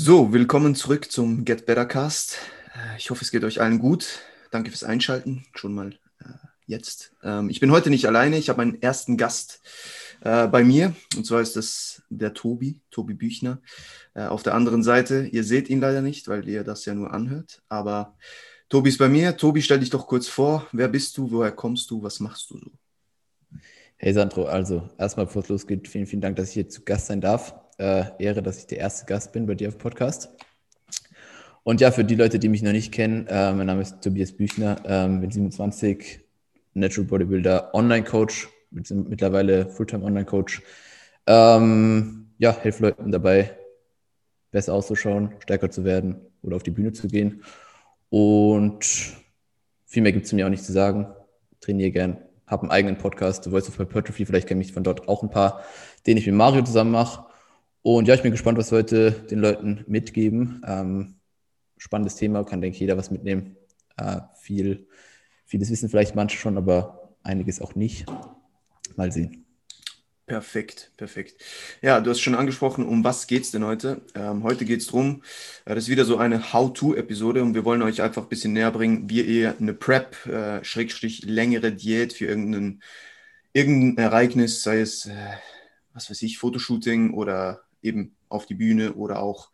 So, willkommen zurück zum Get Better Cast. Äh, ich hoffe, es geht euch allen gut. Danke fürs Einschalten, schon mal äh, jetzt. Ähm, ich bin heute nicht alleine, ich habe einen ersten Gast äh, bei mir und zwar ist das der Tobi, Tobi Büchner. Äh, auf der anderen Seite, ihr seht ihn leider nicht, weil ihr das ja nur anhört, aber Tobi ist bei mir. Tobi, stell dich doch kurz vor. Wer bist du? Woher kommst du? Was machst du so? Hey Sandro, also erstmal bevor es losgeht, vielen, vielen Dank, dass ich hier zu Gast sein darf äh, Ehre, dass ich der erste Gast bin bei dir auf Podcast. Und ja, für die Leute, die mich noch nicht kennen, äh, mein Name ist Tobias Büchner, ähm, bin 27, Natural Bodybuilder, Online-Coach, mittlerweile Fulltime Online-Coach. Ähm, ja, helfe Leuten dabei, besser auszuschauen, stärker zu werden oder auf die Bühne zu gehen. Und viel mehr gibt es mir auch nicht zu sagen. Trainiere gern, habe einen eigenen Podcast, The Voice of Hypertrophy, vielleicht kenne ich von dort auch ein paar, den ich mit Mario zusammen mache. Und ja, ich bin gespannt, was wir heute den Leuten mitgeben. Ähm, spannendes Thema, kann, denke ich, jeder was mitnehmen. Äh, viel, vieles wissen vielleicht manche schon, aber einiges auch nicht. Mal sehen. Perfekt, perfekt. Ja, du hast schon angesprochen, um was geht es denn heute? Ähm, heute geht es darum, äh, das ist wieder so eine How-To-Episode und wir wollen euch einfach ein bisschen näher bringen, wie ihr eine Prep, äh, Schrägstrich, längere Diät für irgendein, irgendein Ereignis, sei es, äh, was weiß ich, Fotoshooting oder eben auf die Bühne oder auch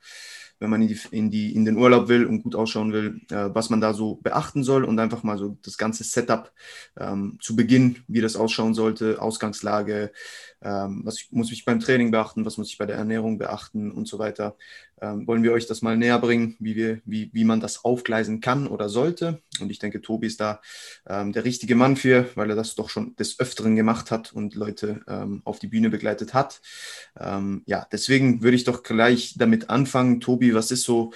wenn man in, die, in, die, in den Urlaub will und gut ausschauen will, äh, was man da so beachten soll und einfach mal so das ganze Setup ähm, zu Beginn, wie das ausschauen sollte, Ausgangslage, ähm, was muss ich beim Training beachten, was muss ich bei der Ernährung beachten und so weiter. Ähm, wollen wir euch das mal näher bringen, wie, wir, wie, wie man das aufgleisen kann oder sollte. Und ich denke, Tobi ist da ähm, der richtige Mann für, weil er das doch schon des Öfteren gemacht hat und Leute ähm, auf die Bühne begleitet hat. Ähm, ja, deswegen würde ich doch gleich damit anfangen. Tobi, was ist so,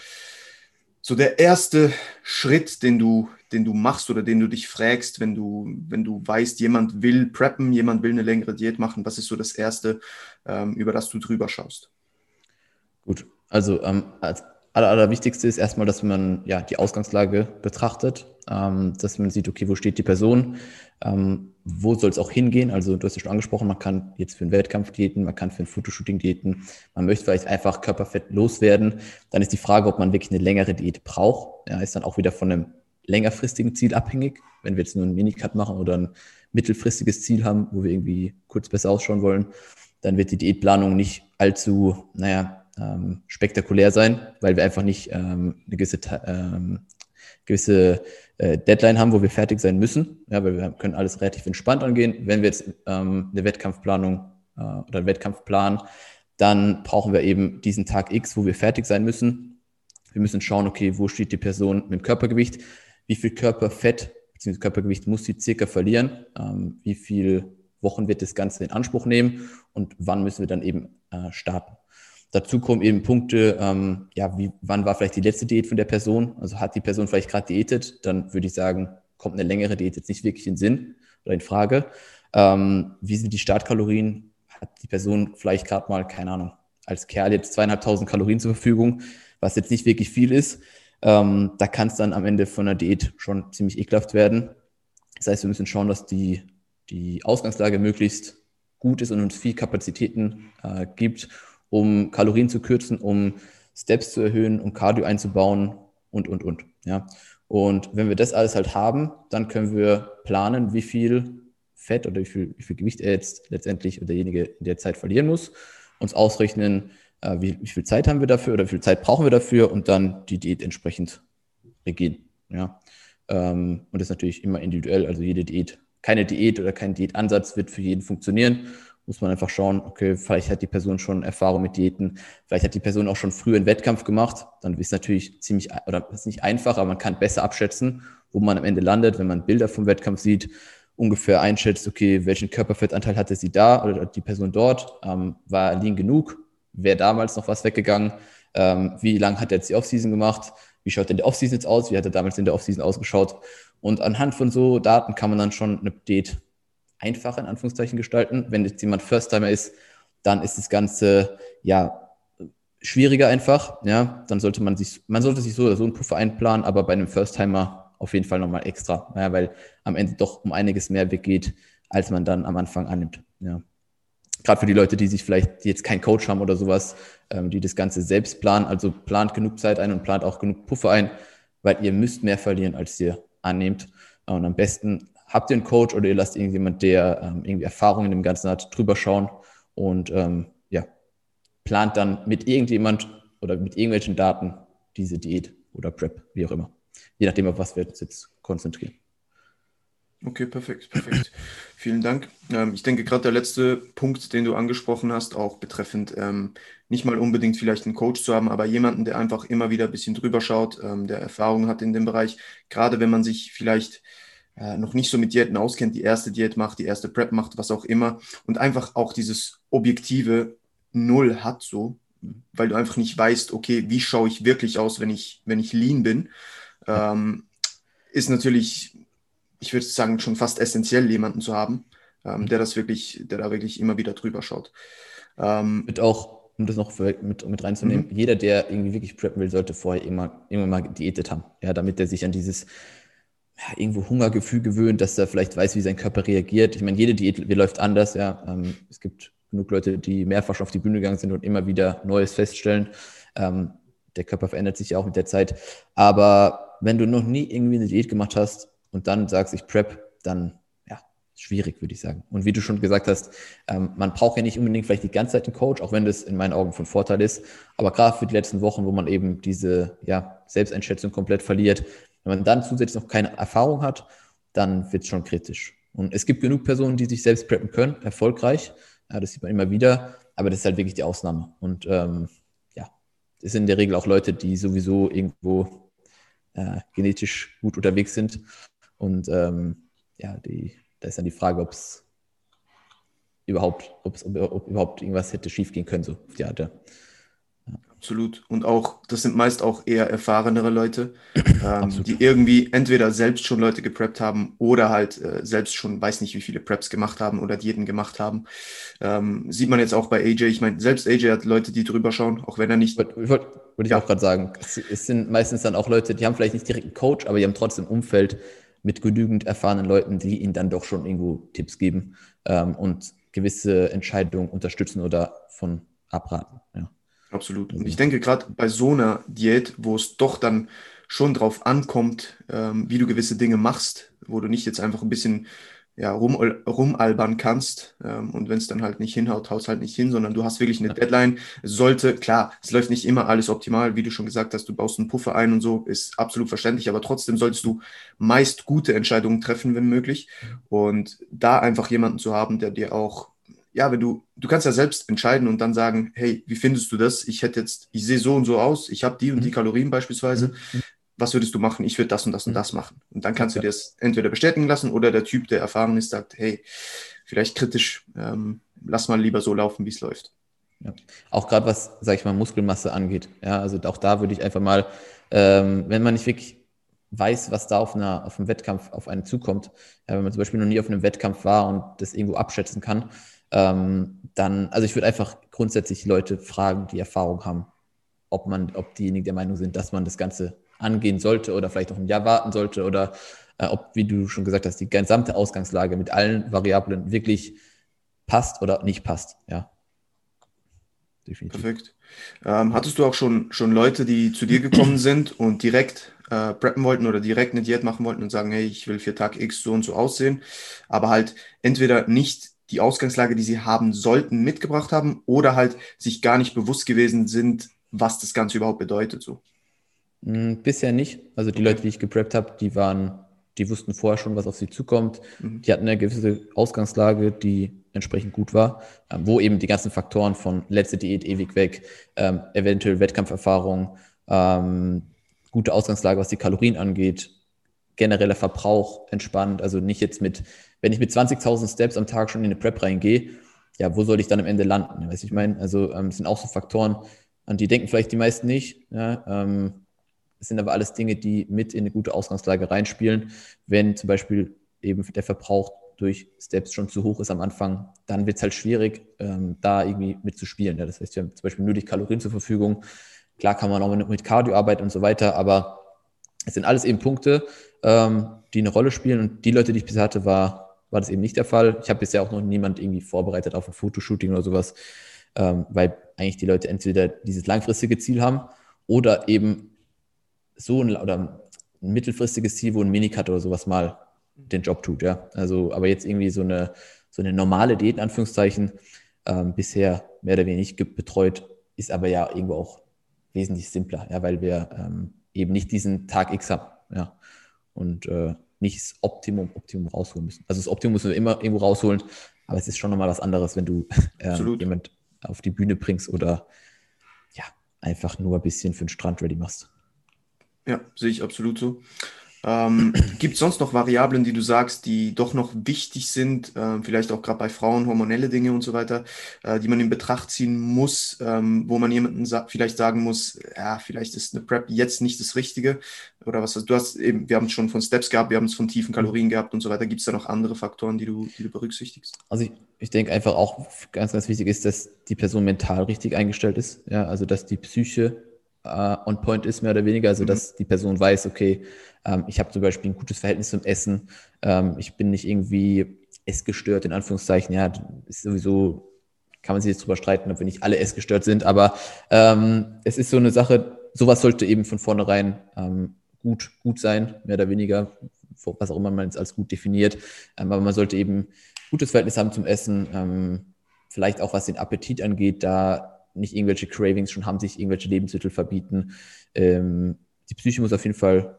so der erste Schritt, den du, den du machst oder den du dich fragst, wenn du, wenn du weißt, jemand will preppen, jemand will eine längere Diät machen? Was ist so das Erste, ähm, über das du drüber schaust? Gut, also ähm, als aller, allerwichtigste ist erstmal, dass man ja die Ausgangslage betrachtet, ähm, dass man sieht, okay, wo steht die Person, ähm, wo soll es auch hingehen? Also du hast ja schon angesprochen, man kann jetzt für einen Wettkampf diäten, man kann für ein Fotoshooting diäten, man möchte vielleicht einfach Körperfett loswerden. Dann ist die Frage, ob man wirklich eine längere Diät braucht. Ja, ist dann auch wieder von einem längerfristigen Ziel abhängig. Wenn wir jetzt nur einen Minicut machen oder ein mittelfristiges Ziel haben, wo wir irgendwie kurz besser ausschauen wollen, dann wird die Diätplanung nicht allzu, naja, ähm, spektakulär sein, weil wir einfach nicht ähm, eine gewisse, ähm, gewisse äh, Deadline haben, wo wir fertig sein müssen. Ja, weil wir können alles relativ entspannt angehen. Wenn wir jetzt ähm, eine Wettkampfplanung äh, oder einen Wettkampf planen, dann brauchen wir eben diesen Tag X, wo wir fertig sein müssen. Wir müssen schauen, okay, wo steht die Person mit dem Körpergewicht, wie viel Körperfett bzw. Körpergewicht muss sie circa verlieren, ähm, wie viele Wochen wird das Ganze in Anspruch nehmen und wann müssen wir dann eben äh, starten. Dazu kommen eben Punkte, ähm, ja, wie, wann war vielleicht die letzte Diät von der Person? Also hat die Person vielleicht gerade diätet? Dann würde ich sagen, kommt eine längere Diät jetzt nicht wirklich in Sinn oder in Frage. Ähm, wie sind die Startkalorien? Hat die Person vielleicht gerade mal, keine Ahnung, als Kerl jetzt zweieinhalbtausend Kalorien zur Verfügung, was jetzt nicht wirklich viel ist? Ähm, da kann es dann am Ende von der Diät schon ziemlich ekelhaft werden. Das heißt, wir müssen schauen, dass die, die Ausgangslage möglichst gut ist und uns viel Kapazitäten äh, gibt, um Kalorien zu kürzen, um Steps zu erhöhen, um Cardio einzubauen und, und, und. Ja. Und wenn wir das alles halt haben, dann können wir planen, wie viel Fett oder wie viel, wie viel Gewicht er jetzt letztendlich oder derjenige in der Zeit verlieren muss, uns ausrechnen, äh, wie, wie viel Zeit haben wir dafür oder wie viel Zeit brauchen wir dafür und dann die Diät entsprechend beginnen. Ja. Ähm, und das ist natürlich immer individuell, also jede Diät, keine Diät oder kein Diätansatz wird für jeden funktionieren muss man einfach schauen, okay, vielleicht hat die Person schon Erfahrung mit Diäten, vielleicht hat die Person auch schon früher einen Wettkampf gemacht, dann ist es natürlich ziemlich, oder ist nicht einfach, aber man kann besser abschätzen, wo man am Ende landet, wenn man Bilder vom Wettkampf sieht, ungefähr einschätzt, okay, welchen Körperfettanteil hatte sie da oder die Person dort, ähm, war lean genug, wäre damals noch was weggegangen, ähm, wie lange hat er jetzt die Offseason gemacht, wie schaut denn die Offseason jetzt aus, wie hat er damals in der Offseason ausgeschaut? Und anhand von so Daten kann man dann schon eine Diät einfach in Anführungszeichen gestalten. Wenn jetzt jemand First-Timer ist, dann ist das Ganze ja schwieriger einfach. Ja, dann sollte man sich, man sollte sich so oder so einen Puffer einplanen, aber bei einem First-Timer auf jeden Fall nochmal extra, ja, weil am Ende doch um einiges mehr weggeht, als man dann am Anfang annimmt. Ja. gerade für die Leute, die sich vielleicht, die jetzt keinen Coach haben oder sowas, ähm, die das Ganze selbst planen, also plant genug Zeit ein und plant auch genug Puffer ein, weil ihr müsst mehr verlieren, als ihr annehmt. Und am besten habt ihr einen Coach oder ihr lasst irgendjemand, der ähm, irgendwie Erfahrung in dem Ganzen hat, drüber schauen und ähm, ja, plant dann mit irgendjemand oder mit irgendwelchen Daten diese Diät oder Prep, wie auch immer. Je nachdem, auf was wir uns jetzt konzentrieren. Okay, perfekt, perfekt. Vielen Dank. Ähm, ich denke, gerade der letzte Punkt, den du angesprochen hast, auch betreffend ähm, nicht mal unbedingt vielleicht einen Coach zu haben, aber jemanden, der einfach immer wieder ein bisschen drüber schaut, ähm, der Erfahrung hat in dem Bereich. Gerade wenn man sich vielleicht äh, noch nicht so mit Diäten auskennt, die erste Diät macht, die erste Prep macht, was auch immer, und einfach auch dieses objektive Null hat, so, weil du einfach nicht weißt, okay, wie schaue ich wirklich aus, wenn ich, wenn ich lean bin, ähm, ist natürlich ich würde sagen, schon fast essentiell, jemanden zu haben, ähm, der das wirklich, der da wirklich immer wieder drüber schaut. Ähm, mit auch, um das noch mit, mit reinzunehmen, mhm. jeder, der irgendwie wirklich preppen will, sollte vorher immer, irgendwann mal diätet haben. Ja, damit er sich an dieses ja, irgendwo Hungergefühl gewöhnt, dass er vielleicht weiß, wie sein Körper reagiert. Ich meine, jede Diät läuft anders, ja. Ähm, es gibt genug Leute, die mehrfach schon auf die Bühne gegangen sind und immer wieder Neues feststellen. Ähm, der Körper verändert sich ja auch mit der Zeit. Aber wenn du noch nie irgendwie eine Diät gemacht hast, und dann sagst, ich prep, dann ja, schwierig, würde ich sagen. Und wie du schon gesagt hast, ähm, man braucht ja nicht unbedingt vielleicht die ganze Zeit einen Coach, auch wenn das in meinen Augen von Vorteil ist. Aber gerade für die letzten Wochen, wo man eben diese ja, Selbsteinschätzung komplett verliert, wenn man dann zusätzlich noch keine Erfahrung hat, dann wird es schon kritisch. Und es gibt genug Personen, die sich selbst preppen können, erfolgreich. Ja, das sieht man immer wieder, aber das ist halt wirklich die Ausnahme. Und ähm, ja, das sind in der Regel auch Leute, die sowieso irgendwo äh, genetisch gut unterwegs sind und ähm, ja, die, da ist dann die Frage, ob es überhaupt, ob, ob überhaupt irgendwas hätte schiefgehen können, so auf die Art. Absolut. Und auch, das sind meist auch eher erfahrenere Leute, ähm, die irgendwie entweder selbst schon Leute gepreppt haben oder halt äh, selbst schon weiß nicht, wie viele Preps gemacht haben oder Diäten gemacht haben. Ähm, sieht man jetzt auch bei AJ. Ich meine, selbst AJ hat Leute, die drüber schauen, auch wenn er nicht. Wollte wollt, wollt ich ja. auch gerade sagen. Es, es, sind meistens dann auch Leute, die haben vielleicht nicht direkt einen Coach, aber die haben trotzdem Umfeld, mit genügend erfahrenen Leuten, die ihnen dann doch schon irgendwo Tipps geben ähm, und gewisse Entscheidungen unterstützen oder von abraten. Ja. Absolut. Und ich denke gerade bei so einer Diät, wo es doch dann schon drauf ankommt, ähm, wie du gewisse Dinge machst, wo du nicht jetzt einfach ein bisschen ja, rum, rumalbern kannst. Ähm, und wenn es dann halt nicht hinhaut, haut es halt nicht hin, sondern du hast wirklich eine Deadline. Es sollte, klar, es läuft nicht immer alles optimal, wie du schon gesagt hast, du baust einen Puffer ein und so, ist absolut verständlich, aber trotzdem solltest du meist gute Entscheidungen treffen, wenn möglich. Und da einfach jemanden zu haben, der dir auch ja, wenn du, du kannst ja selbst entscheiden und dann sagen, hey, wie findest du das? Ich hätte jetzt, ich sehe so und so aus, ich habe die und die mhm. Kalorien beispielsweise. Mhm was würdest du machen? Ich würde das und das und mhm. das machen. Und dann kannst du dir das entweder bestätigen lassen oder der Typ, der erfahren ist, sagt, hey, vielleicht kritisch, ähm, lass mal lieber so laufen, wie es läuft. Ja. Auch gerade was, sage ich mal, Muskelmasse angeht. Ja, also auch da würde ich einfach mal, ähm, wenn man nicht wirklich weiß, was da auf, einer, auf einem Wettkampf auf einen zukommt, ja, wenn man zum Beispiel noch nie auf einem Wettkampf war und das irgendwo abschätzen kann, ähm, dann, also ich würde einfach grundsätzlich Leute fragen, die Erfahrung haben, ob man, ob diejenigen der Meinung sind, dass man das Ganze angehen sollte oder vielleicht noch ein Jahr warten sollte oder äh, ob, wie du schon gesagt hast, die gesamte Ausgangslage mit allen Variablen wirklich passt oder nicht passt. Ja. Definitiv. Perfekt. Ähm, hattest du auch schon, schon Leute, die zu dir gekommen sind und direkt äh, preppen wollten oder direkt eine Diät machen wollten und sagen, hey, ich will für Tag X so und so aussehen, aber halt entweder nicht die Ausgangslage, die sie haben sollten, mitgebracht haben oder halt sich gar nicht bewusst gewesen sind, was das Ganze überhaupt bedeutet. So. Hm, bisher nicht. Also die Leute, die ich gepreppt habe, die waren, die wussten vorher schon, was auf sie zukommt. Mhm. Die hatten eine gewisse Ausgangslage, die entsprechend gut war, ähm, wo eben die ganzen Faktoren von letzte Diät ewig weg, ähm, eventuell Wettkampferfahrung, ähm, gute Ausgangslage, was die Kalorien angeht, genereller Verbrauch entspannt. Also nicht jetzt mit, wenn ich mit 20.000 Steps am Tag schon in eine Prep reingehe, ja, wo soll ich dann am Ende landen? Weißt ich meine, also ähm, sind auch so Faktoren, an die denken vielleicht die meisten nicht. Ja, ähm, es sind aber alles Dinge, die mit in eine gute Ausgangslage reinspielen. Wenn zum Beispiel eben der Verbrauch durch Steps schon zu hoch ist am Anfang, dann wird es halt schwierig, ähm, da irgendwie mitzuspielen. Ja, das heißt, wir haben zum Beispiel nur die Kalorien zur Verfügung. Klar kann man auch mit, mit Cardio arbeiten und so weiter, aber es sind alles eben Punkte, ähm, die eine Rolle spielen. Und die Leute, die ich bisher hatte, war war das eben nicht der Fall. Ich habe bisher auch noch niemand irgendwie vorbereitet auf ein Fotoshooting oder sowas, ähm, weil eigentlich die Leute entweder dieses langfristige Ziel haben oder eben so ein, oder ein mittelfristiges Ziel, wo ein Minicut oder sowas mal den Job tut, ja. Also, aber jetzt irgendwie so eine, so eine normale Diät, in Anführungszeichen, ähm, bisher mehr oder weniger betreut, ist aber ja irgendwo auch wesentlich simpler, ja, weil wir ähm, eben nicht diesen Tag X haben, ja. Und äh, nicht das Optimum, Optimum rausholen müssen. Also das Optimum müssen wir immer irgendwo rausholen, aber es ist schon nochmal was anderes, wenn du ähm, jemand auf die Bühne bringst oder ja, einfach nur ein bisschen für den Strand ready machst. Ja, sehe ich absolut so. Ähm, Gibt es sonst noch Variablen, die du sagst, die doch noch wichtig sind, äh, vielleicht auch gerade bei Frauen, hormonelle Dinge und so weiter, äh, die man in Betracht ziehen muss, ähm, wo man jemandem sa vielleicht sagen muss, ja, vielleicht ist eine Prep jetzt nicht das Richtige oder was? Du hast eben, wir haben es schon von Steps gehabt, wir haben es von tiefen Kalorien gehabt und so weiter. Gibt es da noch andere Faktoren, die du, die du berücksichtigst? Also ich, ich denke einfach auch ganz, ganz wichtig ist, dass die Person mental richtig eingestellt ist. Ja, also dass die Psyche uh, on point ist, mehr oder weniger. Also, mhm. die Person weiß, okay, ähm, ich habe zum Beispiel ein gutes Verhältnis zum Essen, ähm, ich bin nicht irgendwie essgestört, in Anführungszeichen. Ja, ist sowieso, kann man sich jetzt drüber streiten, ob wir nicht alle essgestört sind, aber ähm, es ist so eine Sache, sowas sollte eben von vornherein ähm, gut, gut sein, mehr oder weniger, was auch immer man es als gut definiert. Ähm, aber man sollte eben gutes Verhältnis haben zum Essen, ähm, vielleicht auch was den Appetit angeht, da nicht irgendwelche Cravings schon haben, sich irgendwelche Lebensmittel verbieten. Ähm, die Psyche muss auf jeden Fall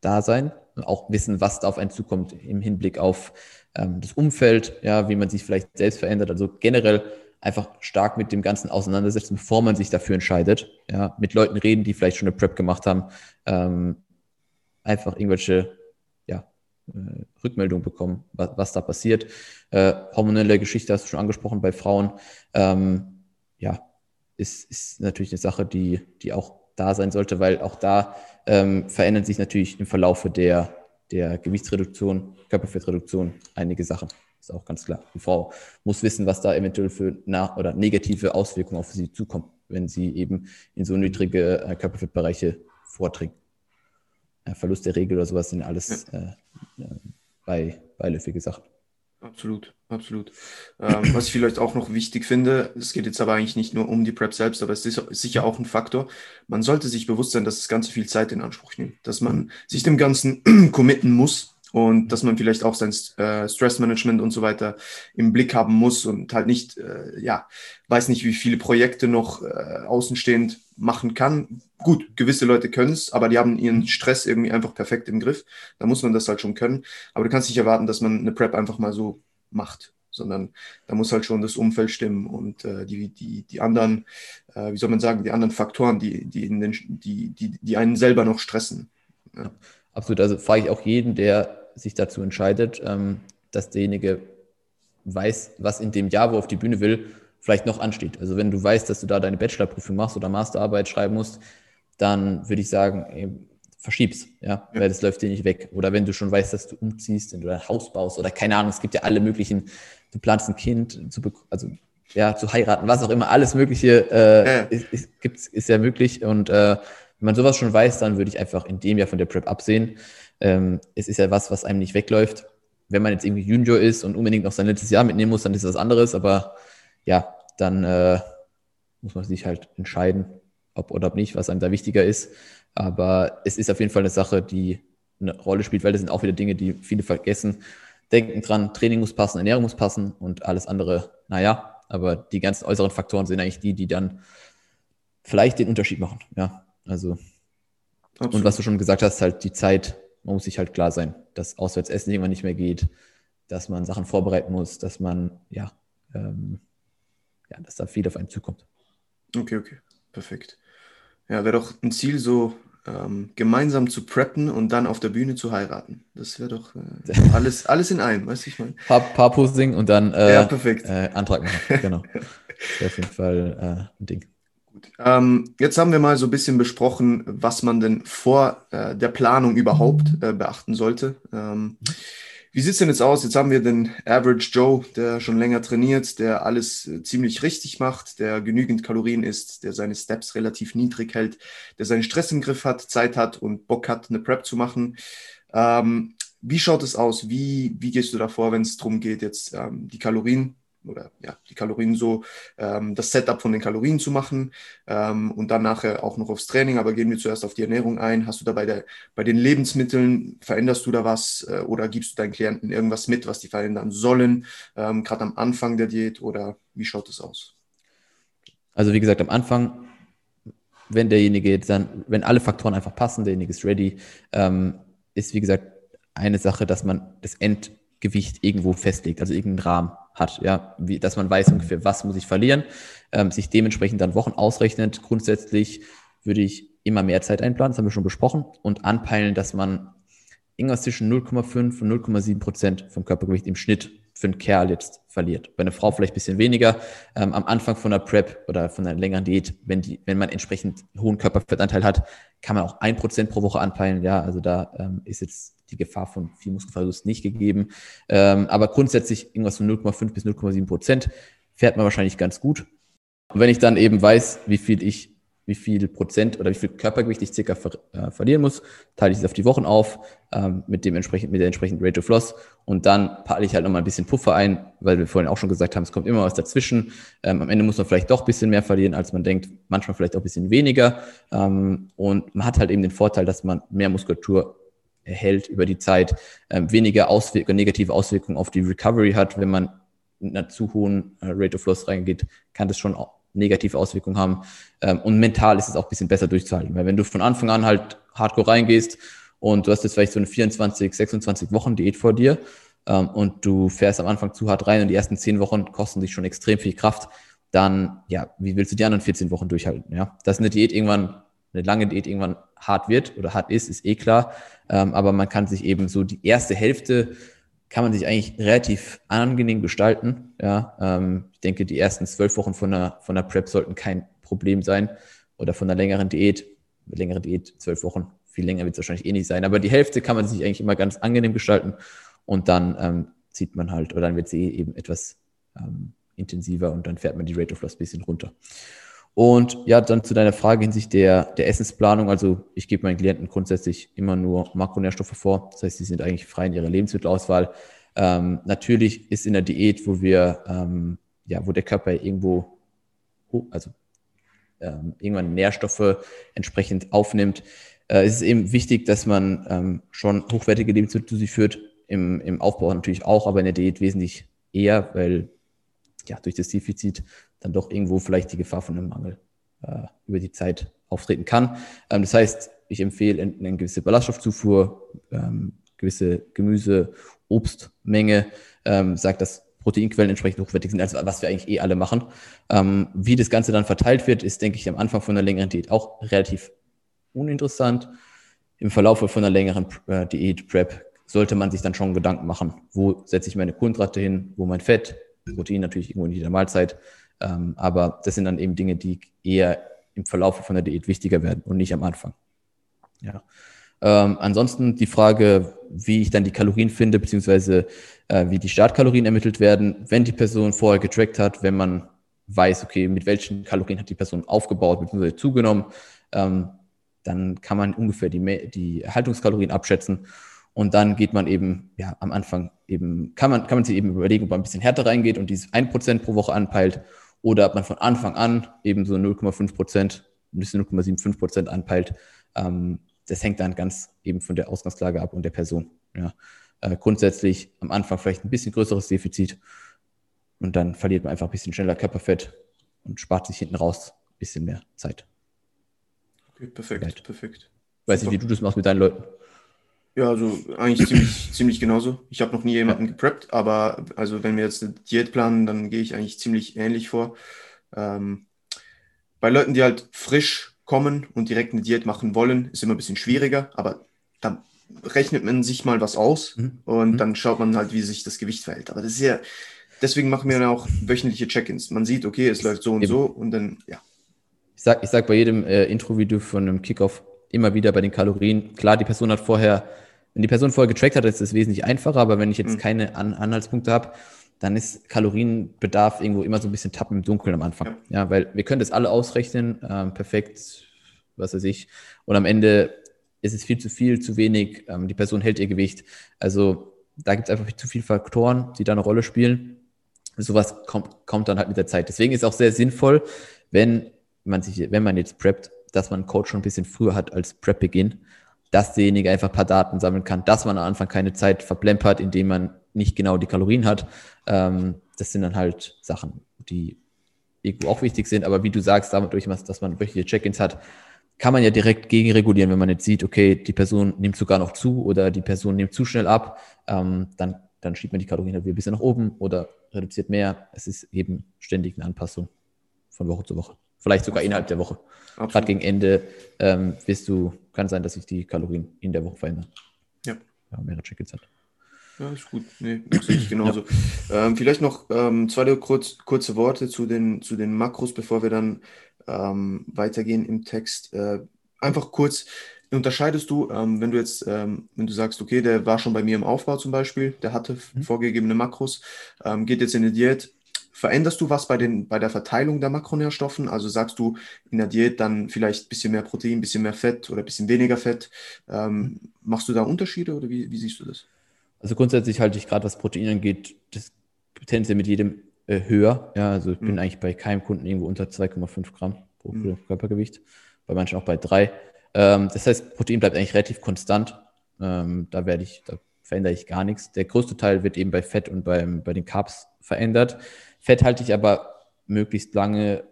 da sein und auch wissen, was da auf einen zukommt im Hinblick auf ähm, das Umfeld, ja, wie man sich vielleicht selbst verändert. Also generell einfach stark mit dem Ganzen auseinandersetzen, bevor man sich dafür entscheidet. Ja, mit Leuten reden, die vielleicht schon eine Prep gemacht haben, ähm, einfach irgendwelche ja, äh, Rückmeldungen bekommen, was, was da passiert. Äh, hormonelle Geschichte hast du schon angesprochen bei Frauen. Ähm, ja, ist, ist natürlich eine Sache, die, die auch da sein sollte, weil auch da ähm, verändern sich natürlich im Verlaufe der, der Gewichtsreduktion, Körperfettreduktion einige Sachen. Ist auch ganz klar. Die Frau muss wissen, was da eventuell für nach oder negative Auswirkungen auf sie zukommen, wenn sie eben in so niedrige äh, Körperfettbereiche vordringt. Äh, Verlust der Regel oder sowas sind alles äh, äh bei, beiläufige Sachen. Absolut, absolut. Ähm, was ich vielleicht auch noch wichtig finde, es geht jetzt aber eigentlich nicht nur um die Prep selbst, aber es ist sicher auch ein Faktor. Man sollte sich bewusst sein, dass das Ganze viel Zeit in Anspruch nimmt, dass man sich dem Ganzen committen muss und dass man vielleicht auch sein äh, Stressmanagement und so weiter im Blick haben muss und halt nicht, äh, ja, weiß nicht, wie viele Projekte noch äh, außenstehend machen kann. Gut, gewisse Leute können es, aber die haben ihren Stress irgendwie einfach perfekt im Griff. Da muss man das halt schon können. Aber du kannst nicht erwarten, dass man eine Prep einfach mal so macht, sondern da muss halt schon das Umfeld stimmen und äh, die, die, die anderen, äh, wie soll man sagen, die anderen Faktoren, die, die, in den, die, die, die einen selber noch stressen. Ja. Absolut. Also frage ich auch jeden, der sich dazu entscheidet, ähm, dass derjenige weiß, was in dem Jahr, wo er auf die Bühne will, vielleicht noch ansteht. Also wenn du weißt, dass du da deine Bachelorprüfung machst oder Masterarbeit schreiben musst, dann würde ich sagen, ey, verschieb's, ja? ja, weil das läuft dir nicht weg. Oder wenn du schon weißt, dass du umziehst, wenn du ein Haus baust oder keine Ahnung, es gibt ja alle möglichen, du planst ein Kind zu also ja, zu heiraten, was auch immer, alles Mögliche äh, ja. ist, ist, gibt's, ist ja möglich. Und äh, wenn man sowas schon weiß, dann würde ich einfach in dem Jahr von der Prep absehen. Ähm, es ist ja was, was einem nicht wegläuft. Wenn man jetzt irgendwie Junior ist und unbedingt noch sein letztes Jahr mitnehmen muss, dann ist das anderes. Aber ja, dann äh, muss man sich halt entscheiden, ob oder ob nicht, was einem da wichtiger ist. Aber es ist auf jeden Fall eine Sache, die eine Rolle spielt, weil das sind auch wieder Dinge, die viele vergessen. Denken dran, Training muss passen, Ernährung muss passen und alles andere, naja, aber die ganzen äußeren Faktoren sind eigentlich die, die dann vielleicht den Unterschied machen. Ja, also. Absolut. Und was du schon gesagt hast, halt die Zeit man muss sich halt klar sein, dass Auswärtsessen irgendwann nicht mehr geht, dass man Sachen vorbereiten muss, dass man, ja, ähm, ja, dass da viel auf einen zukommt. Okay, okay, perfekt. Ja, wäre doch ein Ziel, so ähm, gemeinsam zu preppen und dann auf der Bühne zu heiraten. Das wäre doch äh, alles, alles in einem, weißt du, ich meine. Paar, paar Posting und dann äh, ja, perfekt. Äh, Antrag machen, genau. das wäre auf jeden Fall äh, ein Ding. Ähm, jetzt haben wir mal so ein bisschen besprochen, was man denn vor äh, der Planung überhaupt äh, beachten sollte. Ähm, wie sieht es denn jetzt aus? Jetzt haben wir den Average Joe, der schon länger trainiert, der alles äh, ziemlich richtig macht, der genügend Kalorien isst, der seine Steps relativ niedrig hält, der seinen Stress im Griff hat, Zeit hat und Bock hat, eine Prep zu machen. Ähm, wie schaut es aus? Wie, wie gehst du davor, wenn es darum geht, jetzt ähm, die Kalorien oder ja, die Kalorien so, ähm, das Setup von den Kalorien zu machen ähm, und dann nachher auch noch aufs Training. Aber gehen wir zuerst auf die Ernährung ein. Hast du da bei, der, bei den Lebensmitteln, veränderst du da was äh, oder gibst du deinen Klienten irgendwas mit, was die verändern sollen, ähm, gerade am Anfang der Diät oder wie schaut es aus? Also wie gesagt, am Anfang, wenn derjenige dann, wenn alle Faktoren einfach passen, derjenige ist ready, ähm, ist wie gesagt eine Sache, dass man das Endgewicht irgendwo festlegt, also irgendeinen Rahmen hat, ja, wie, dass man weiß ungefähr, was muss ich verlieren, ähm, sich dementsprechend dann Wochen ausrechnet. Grundsätzlich würde ich immer mehr Zeit einplanen, das haben wir schon besprochen, und anpeilen, dass man irgendwas zwischen 0,5 und 0,7 Prozent vom Körpergewicht im Schnitt für einen Kerl jetzt verliert. Bei einer Frau vielleicht ein bisschen weniger. Ähm, am Anfang von einer Prep oder von einer längeren Diät, wenn, die, wenn man entsprechend hohen Körperfettanteil hat, kann man auch ein Prozent pro Woche anpeilen. Ja, also da ähm, ist jetzt die Gefahr von viel Muskelverlust nicht gegeben. Ähm, aber grundsätzlich irgendwas von 0,5 bis 0,7 Prozent fährt man wahrscheinlich ganz gut. Und wenn ich dann eben weiß, wie viel ich wie viel Prozent oder wie viel Körpergewicht ich circa ver äh, verlieren muss, teile ich es auf die Wochen auf ähm, mit, dem entsprechend, mit der entsprechenden Rate of Loss und dann palle ich halt nochmal ein bisschen Puffer ein, weil wir vorhin auch schon gesagt haben, es kommt immer was dazwischen. Ähm, am Ende muss man vielleicht doch ein bisschen mehr verlieren, als man denkt, manchmal vielleicht auch ein bisschen weniger ähm, und man hat halt eben den Vorteil, dass man mehr Muskulatur erhält über die Zeit, ähm, weniger Auswirkungen, negative Auswirkungen auf die Recovery hat, wenn man mit einer zu hohen äh, Rate of Loss reingeht, kann das schon negative Auswirkungen haben. Ähm, und mental ist es auch ein bisschen besser durchzuhalten, weil wenn du von Anfang an halt hardcore reingehst und du hast jetzt vielleicht so eine 24, 26 Wochen Diät vor dir ähm, und du fährst am Anfang zu hart rein und die ersten 10 Wochen kosten dich schon extrem viel Kraft, dann, ja, wie willst du die anderen 14 Wochen durchhalten? Ja, dass eine Diät irgendwann, eine lange Diät irgendwann hart wird oder hart ist, ist eh klar. Ähm, aber man kann sich eben so die erste Hälfte kann man sich eigentlich relativ angenehm gestalten. Ja, ähm, ich denke, die ersten zwölf Wochen von der, von der Prep sollten kein Problem sein oder von einer längeren Diät. Längere Diät, zwölf Wochen, viel länger wird es wahrscheinlich eh nicht sein. Aber die Hälfte kann man sich eigentlich immer ganz angenehm gestalten und dann ähm, zieht man halt, oder dann wird sie eben etwas ähm, intensiver und dann fährt man die Rate of Loss ein bisschen runter. Und ja, dann zu deiner Frage hinsichtlich der, der Essensplanung. Also ich gebe meinen Klienten grundsätzlich immer nur Makronährstoffe vor. Das heißt, sie sind eigentlich frei in ihrer Lebensmittelauswahl. Ähm, natürlich ist in der Diät, wo wir, ähm, ja, wo der Körper irgendwo, also ähm, irgendwann Nährstoffe entsprechend aufnimmt, äh, ist es eben wichtig, dass man ähm, schon hochwertige Lebensmittel zu sich führt. Im, Im Aufbau natürlich auch, aber in der Diät wesentlich eher, weil ja, durch das Defizit dann doch irgendwo vielleicht die Gefahr von einem Mangel äh, über die Zeit auftreten kann. Ähm, das heißt, ich empfehle eine gewisse Ballaststoffzufuhr, ähm, gewisse Gemüse, Obstmenge, ähm, sagt, dass Proteinquellen entsprechend hochwertig sind, also was wir eigentlich eh alle machen. Ähm, wie das Ganze dann verteilt wird, ist, denke ich, am Anfang von einer längeren Diät auch relativ uninteressant. Im Verlauf von einer längeren äh, Diät, Prep, sollte man sich dann schon Gedanken machen, wo setze ich meine Kohlenhydrate hin, wo mein Fett, Protein natürlich irgendwo in jeder Mahlzeit, ähm, aber das sind dann eben Dinge, die eher im Verlauf von der Diät wichtiger werden und nicht am Anfang. Ja. Ähm, ansonsten die Frage, wie ich dann die Kalorien finde, beziehungsweise äh, wie die Startkalorien ermittelt werden, wenn die Person vorher getrackt hat, wenn man weiß, okay, mit welchen Kalorien hat die Person aufgebaut bzw. zugenommen, ähm, dann kann man ungefähr die, die Erhaltungskalorien abschätzen und dann geht man eben, ja, am Anfang eben, kann man, kann man sich eben überlegen, ob man ein bisschen härter reingeht und dieses 1% pro Woche anpeilt oder ob man von Anfang an eben so 0,5 Prozent, bis 0,75 Prozent anpeilt. Ähm, das hängt dann ganz eben von der Ausgangslage ab und der Person. Ja. Äh, grundsätzlich am Anfang vielleicht ein bisschen größeres Defizit und dann verliert man einfach ein bisschen schneller Körperfett und spart sich hinten raus ein bisschen mehr Zeit. Okay, perfekt, Vielleicht. perfekt. Weiß nicht, wie du das machst mit deinen Leuten. Ja, also eigentlich ziemlich, ziemlich genauso. Ich habe noch nie jemanden gepreppt, aber also wenn wir jetzt eine Diät planen, dann gehe ich eigentlich ziemlich ähnlich vor. Ähm, bei Leuten, die halt frisch kommen und direkt eine Diät machen wollen, ist immer ein bisschen schwieriger, aber dann rechnet man sich mal was aus mhm. und mhm. dann schaut man halt, wie sich das Gewicht verhält. Aber das ist ja, deswegen machen wir dann auch wöchentliche Check-ins. Man sieht, okay, es läuft so und Eben. so und dann, ja. Ich sag, ich sag bei jedem äh, Intro-Video von einem Kickoff immer wieder bei den Kalorien, klar, die Person hat vorher wenn die Person vorher getrackt hat, ist es wesentlich einfacher, aber wenn ich jetzt mhm. keine An Anhaltspunkte habe, dann ist Kalorienbedarf irgendwo immer so ein bisschen tappen im Dunkeln am Anfang. Ja, ja weil wir können das alle ausrechnen, ähm, perfekt, was weiß ich. Und am Ende ist es viel zu viel, zu wenig, ähm, die Person hält ihr Gewicht. Also da gibt es einfach zu viele Faktoren, die da eine Rolle spielen. Sowas kommt, kommt dann halt mit der Zeit. Deswegen ist es auch sehr sinnvoll, wenn man sich, wenn man jetzt preppt, dass man einen Coach schon ein bisschen früher hat als Prep-Beginn, dass derjenige einfach ein paar Daten sammeln kann, dass man am Anfang keine Zeit verplempert, indem man nicht genau die Kalorien hat. Ähm, das sind dann halt Sachen, die irgendwo auch wichtig sind. Aber wie du sagst, damit durch, dass man wöchentliche Check-ins hat, kann man ja direkt gegenregulieren, wenn man jetzt sieht, okay, die Person nimmt sogar noch zu oder die Person nimmt zu schnell ab, ähm, dann, dann schiebt man die Kalorien halt wieder ein bisschen nach oben oder reduziert mehr. Es ist eben ständig eine Anpassung von Woche zu Woche. Vielleicht sogar innerhalb der Woche. Gerade gegen Ende ähm, wirst du, kann sein, dass sich die Kalorien in der Woche verändern. Ja. ja mehrere Check-ins hat. Ja, ist gut. Nee, sehe ich genauso. Ja. Ähm, vielleicht noch ähm, zwei kurz, kurze Worte zu den, zu den Makros, bevor wir dann ähm, weitergehen im Text. Äh, einfach kurz, unterscheidest du, ähm, wenn du jetzt, ähm, wenn du sagst, okay, der war schon bei mir im Aufbau zum Beispiel, der hatte mhm. vorgegebene Makros, ähm, geht jetzt in eine Diät, Veränderst du was bei, den, bei der Verteilung der Makronährstoffen? Also sagst du in der Diät dann vielleicht ein bisschen mehr Protein, ein bisschen mehr Fett oder ein bisschen weniger Fett? Ähm, machst du da Unterschiede oder wie, wie siehst du das? Also grundsätzlich halte ich gerade, was Protein angeht, das tendenziell mit jedem äh, höher. Ja, also ich mhm. bin eigentlich bei keinem Kunden irgendwo unter 2,5 Gramm pro mhm. Körpergewicht, bei manchen auch bei 3. Ähm, das heißt, Protein bleibt eigentlich relativ konstant. Ähm, da werde ich, da verändere ich gar nichts. Der größte Teil wird eben bei Fett und beim, bei den Carbs verändert. Fett halte ich aber möglichst lange,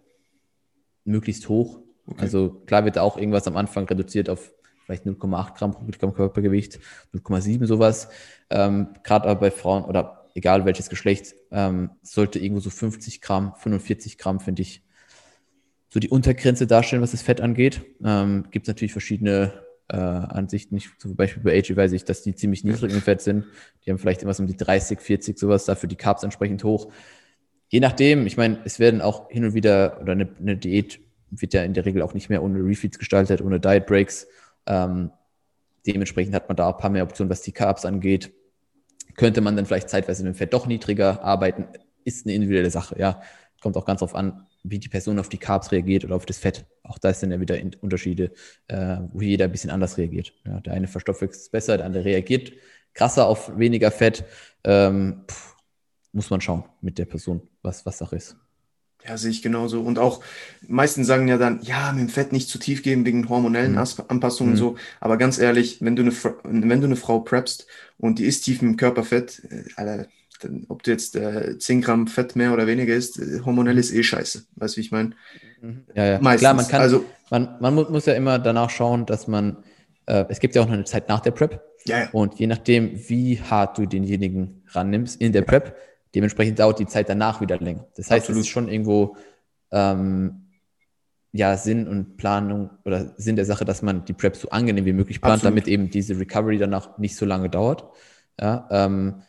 möglichst hoch. Okay. Also klar wird da auch irgendwas am Anfang reduziert auf vielleicht 0,8 Gramm pro Gramm Körpergewicht, 0,7 sowas. Ähm, Gerade aber bei Frauen oder egal welches Geschlecht, ähm, sollte irgendwo so 50 Gramm, 45 Gramm, finde ich, so die Untergrenze darstellen, was das Fett angeht. Ähm, Gibt es natürlich verschiedene äh, Ansichten. Ich, zum Beispiel bei AG weiß ich, dass die ziemlich niedrig im Fett sind. Die haben vielleicht immer so um die 30, 40 sowas, dafür die Carbs entsprechend hoch je nachdem, ich meine, es werden auch hin und wieder, oder eine, eine, Diät wird ja in der Regel auch nicht mehr ohne Refeeds gestaltet, ohne Diet Breaks. Ähm, dementsprechend hat man da ein paar mehr Optionen, was die Carbs angeht. Könnte man dann vielleicht zeitweise mit dem Fett doch niedriger arbeiten, ist eine individuelle Sache, ja. Kommt auch ganz darauf an, wie die Person auf die Carbs reagiert oder auf das Fett. Auch da sind ja wieder Unterschiede, äh, wo jeder ein bisschen anders reagiert. Ja, der eine verstoffwechselt es besser, der andere reagiert krasser auf weniger Fett. Ähm, pff, muss man schauen mit der Person, was, was Sache ist. Ja, sehe ich genauso. Und auch, meisten sagen ja dann, ja, mit dem Fett nicht zu tief geben wegen hormonellen mhm. Anpassungen und mhm. so. Aber ganz ehrlich, wenn du eine, wenn du eine Frau preppst und die ist tief im Körperfett, äh, Alter, dann, ob du jetzt äh, 10 Gramm Fett mehr oder weniger isst, äh, hormonell ist eh scheiße. Weißt du, wie ich meine? Mhm. Ja, ja. Meistens. Klar, man kann, also, man, man muss ja immer danach schauen, dass man, äh, es gibt ja auch noch eine Zeit nach der Prep. Ja, ja. Und je nachdem, wie hart du denjenigen rannimmst in der. Prep, Dementsprechend dauert die Zeit danach wieder länger. Das heißt, Absolut. es ist schon irgendwo ähm, ja, Sinn und Planung oder Sinn der Sache, dass man die Prep so angenehm wie möglich plant, Absolut. damit eben diese Recovery danach nicht so lange dauert. Ja, ähm,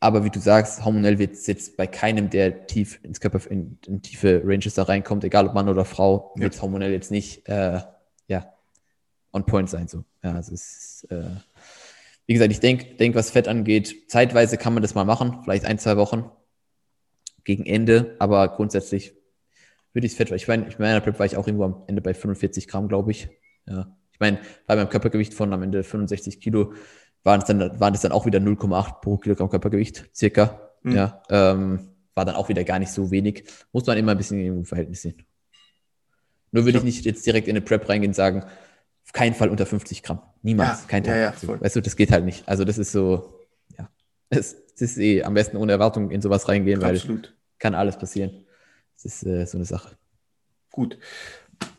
aber wie du sagst, hormonell wird es jetzt bei keinem, der tief ins Körper, in, in tiefe Ranges da reinkommt, egal ob Mann oder Frau, ja. wird hormonell jetzt nicht äh, ja, on point sein. So. Ja, es ist äh, wie gesagt, ich denke, denk, was Fett angeht, zeitweise kann man das mal machen, vielleicht ein, zwei Wochen gegen Ende, aber grundsätzlich würde ich es Fett, ich meine, ich meiner Prep war ich auch irgendwo am Ende bei 45 Gramm, glaube ich. Ja. Ich meine, bei meinem Körpergewicht von am Ende 65 Kilo waren es dann, waren es dann auch wieder 0,8 pro Kilogramm Körpergewicht, circa. Mhm. Ja, ähm, war dann auch wieder gar nicht so wenig. Muss man immer ein bisschen im Verhältnis sehen. Nur würde ich nicht jetzt direkt in eine Prep reingehen und sagen, auf keinen Fall unter 50 Gramm. Niemals. Ja, kein Tag. Ja, ja, voll. weißt du, das geht halt nicht. Also das ist so, ja. Es, ist eh am besten ohne Erwartung in sowas reingehen, weil Absolut. kann alles passieren. Das ist äh, so eine Sache. Gut.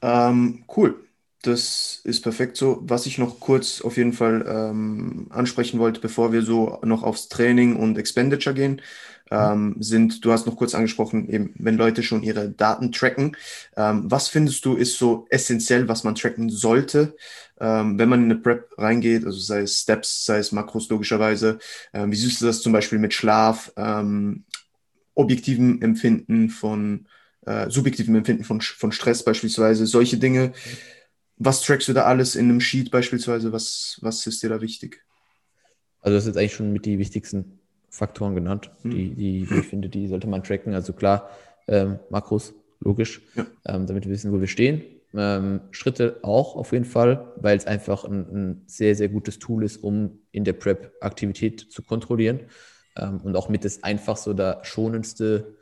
Ähm, cool. Das ist perfekt so. Was ich noch kurz auf jeden Fall ähm, ansprechen wollte, bevor wir so noch aufs Training und Expenditure gehen, ähm, sind, du hast noch kurz angesprochen, eben, wenn Leute schon ihre Daten tracken. Ähm, was findest du ist so essentiell, was man tracken sollte, ähm, wenn man in eine Prep reingeht, also sei es Steps, sei es Makros logischerweise. Ähm, wie siehst du das zum Beispiel mit Schlaf, ähm, objektivem Empfinden von, äh, subjektivem Empfinden von, von Stress beispielsweise, solche Dinge. Was trackst du da alles in einem Sheet beispielsweise? Was, was ist dir da wichtig? Also das ist eigentlich schon mit die wichtigsten Faktoren genannt, mhm. die, die, die, ich finde, die sollte man tracken. Also klar, ähm, Makros, logisch, ja. ähm, damit wir wissen, wo wir stehen. Ähm, Schritte auch auf jeden Fall, weil es einfach ein, ein, sehr, sehr gutes Tool ist, um in der Prep Aktivität zu kontrollieren ähm, und auch mit das einfachste oder schonendste,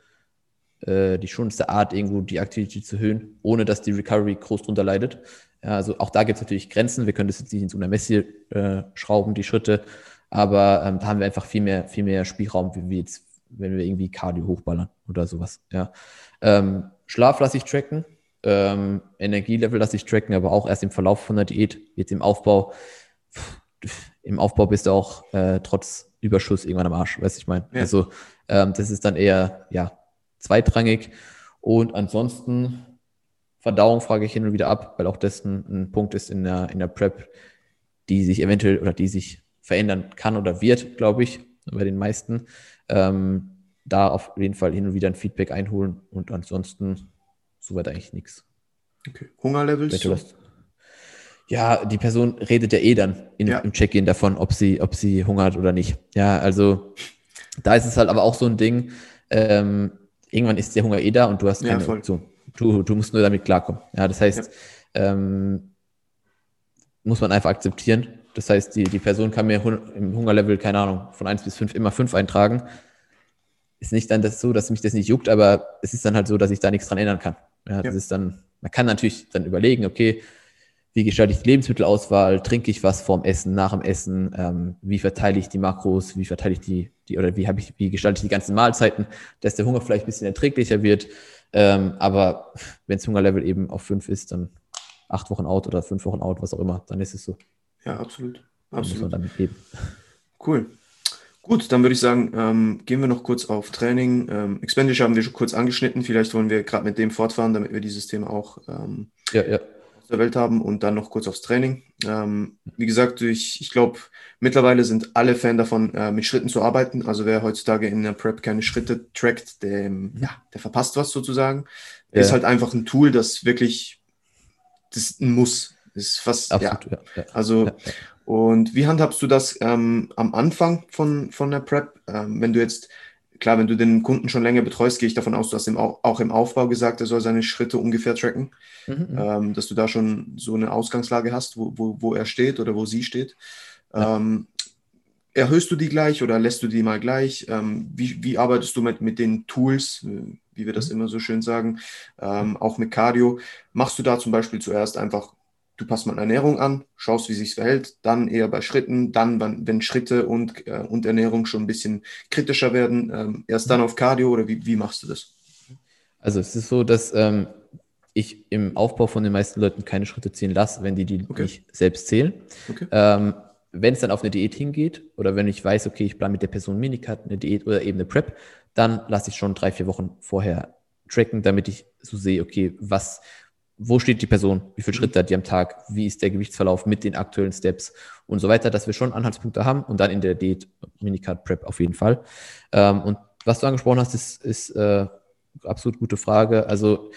äh, die schonendste Art, irgendwo die Aktivität zu erhöhen, ohne dass die Recovery groß drunter leidet. Ja, also auch da gibt es natürlich Grenzen. Wir können das jetzt nicht in so einer Messe äh, schrauben, die Schritte, aber ähm, da haben wir einfach viel mehr, viel mehr Spielraum, wie wir jetzt, wenn wir irgendwie Cardio hochballern oder sowas. Ja. Ähm, Schlaf lasse ich tracken, ähm, Energielevel lasse ich tracken, aber auch erst im Verlauf von der Diät, jetzt im Aufbau. Im Aufbau bist du auch äh, trotz Überschuss irgendwann am Arsch, weißt du, ich meine. Ja. Also ähm, das ist dann eher ja zweitrangig und ansonsten Verdauung frage ich hin und wieder ab, weil auch das ein, ein Punkt ist in der, in der Prep, die sich eventuell oder die sich verändern kann oder wird, glaube ich, bei den meisten. Ähm, da auf jeden Fall hin und wieder ein Feedback einholen und ansonsten soweit eigentlich nichts. Okay. Hungerlevels? So? Ja, die Person redet ja eh dann in, ja. im Check-in davon, ob sie, ob sie hungert oder nicht. Ja, also da ist es halt aber auch so ein Ding, ähm, irgendwann ist der Hunger eh da und du hast keine ja, Option. Du, du musst nur damit klarkommen. Ja, das heißt, ja. Ähm, muss man einfach akzeptieren. Das heißt, die, die Person kann mir im Hungerlevel, keine Ahnung, von 1 bis 5 immer 5 eintragen. Ist nicht dann das so, dass mich das nicht juckt, aber es ist dann halt so, dass ich da nichts dran ändern kann. Ja, das ist dann, man kann natürlich dann überlegen, okay, wie gestalte ich die Lebensmittelauswahl, trinke ich was vorm Essen, nach dem Essen, ähm, wie verteile ich die Makros, wie verteile ich die, die oder wie habe ich, wie gestalte ich die ganzen Mahlzeiten, dass der Hunger vielleicht ein bisschen erträglicher wird. Ähm, aber wenn das Hungerlevel eben auf fünf ist, dann acht Wochen out oder fünf Wochen out, was auch immer, dann ist es so. Ja, absolut. absolut. Damit leben. Cool. Gut, dann würde ich sagen, ähm, gehen wir noch kurz auf Training. Ähm, Expenditure haben wir schon kurz angeschnitten. Vielleicht wollen wir gerade mit dem fortfahren, damit wir dieses Thema auch ähm, ja, ja. aus der Welt haben und dann noch kurz aufs Training. Ähm, wie gesagt, ich, ich glaube, mittlerweile sind alle Fan davon, äh, mit Schritten zu arbeiten. Also wer heutzutage in der Prep keine Schritte trackt, der, ja, der verpasst was sozusagen. Ja. Ist halt einfach ein Tool, das wirklich, das ein Muss. Ist fast, Absolut, ja. ja. Also, und wie handhabst du das ähm, am Anfang von, von der Prep? Ähm, wenn du jetzt, klar, wenn du den Kunden schon länger betreust, gehe ich davon aus, du hast ihm auch, im Aufbau gesagt, er soll seine Schritte ungefähr tracken, mhm. mhm. ähm, dass du da schon so eine Ausgangslage hast, wo, wo, wo er steht oder wo sie steht. Ja. Ähm, erhöhst du die gleich oder lässt du die mal gleich? Ähm, wie, wie arbeitest du mit, mit den Tools, wie wir das mhm. immer so schön sagen, ähm, auch mit Cardio? Machst du da zum Beispiel zuerst einfach du passt mal Ernährung an, schaust, wie sich verhält, dann eher bei Schritten, dann, wenn, Schritte und, äh, und Ernährung schon ein bisschen kritischer werden, ähm, erst dann auf Cardio oder wie, wie machst du das? Also es ist so, dass ähm, ich im Aufbau von den meisten Leuten keine Schritte ziehen lasse, wenn die die okay. nicht selbst zählen. Okay. Ähm, wenn es dann auf eine Diät hingeht oder wenn ich weiß, okay, ich plane mit der Person Minicut, eine Diät oder eben eine Prep, dann lasse ich schon drei, vier Wochen vorher tracken, damit ich so sehe, okay, was, wo steht die Person, wie viele mhm. Schritte hat die am Tag, wie ist der Gewichtsverlauf mit den aktuellen Steps und so weiter, dass wir schon Anhaltspunkte haben und dann in der Diät Minicard Prep auf jeden Fall. Ähm, und was du angesprochen hast, ist, ist äh, absolut gute Frage. Also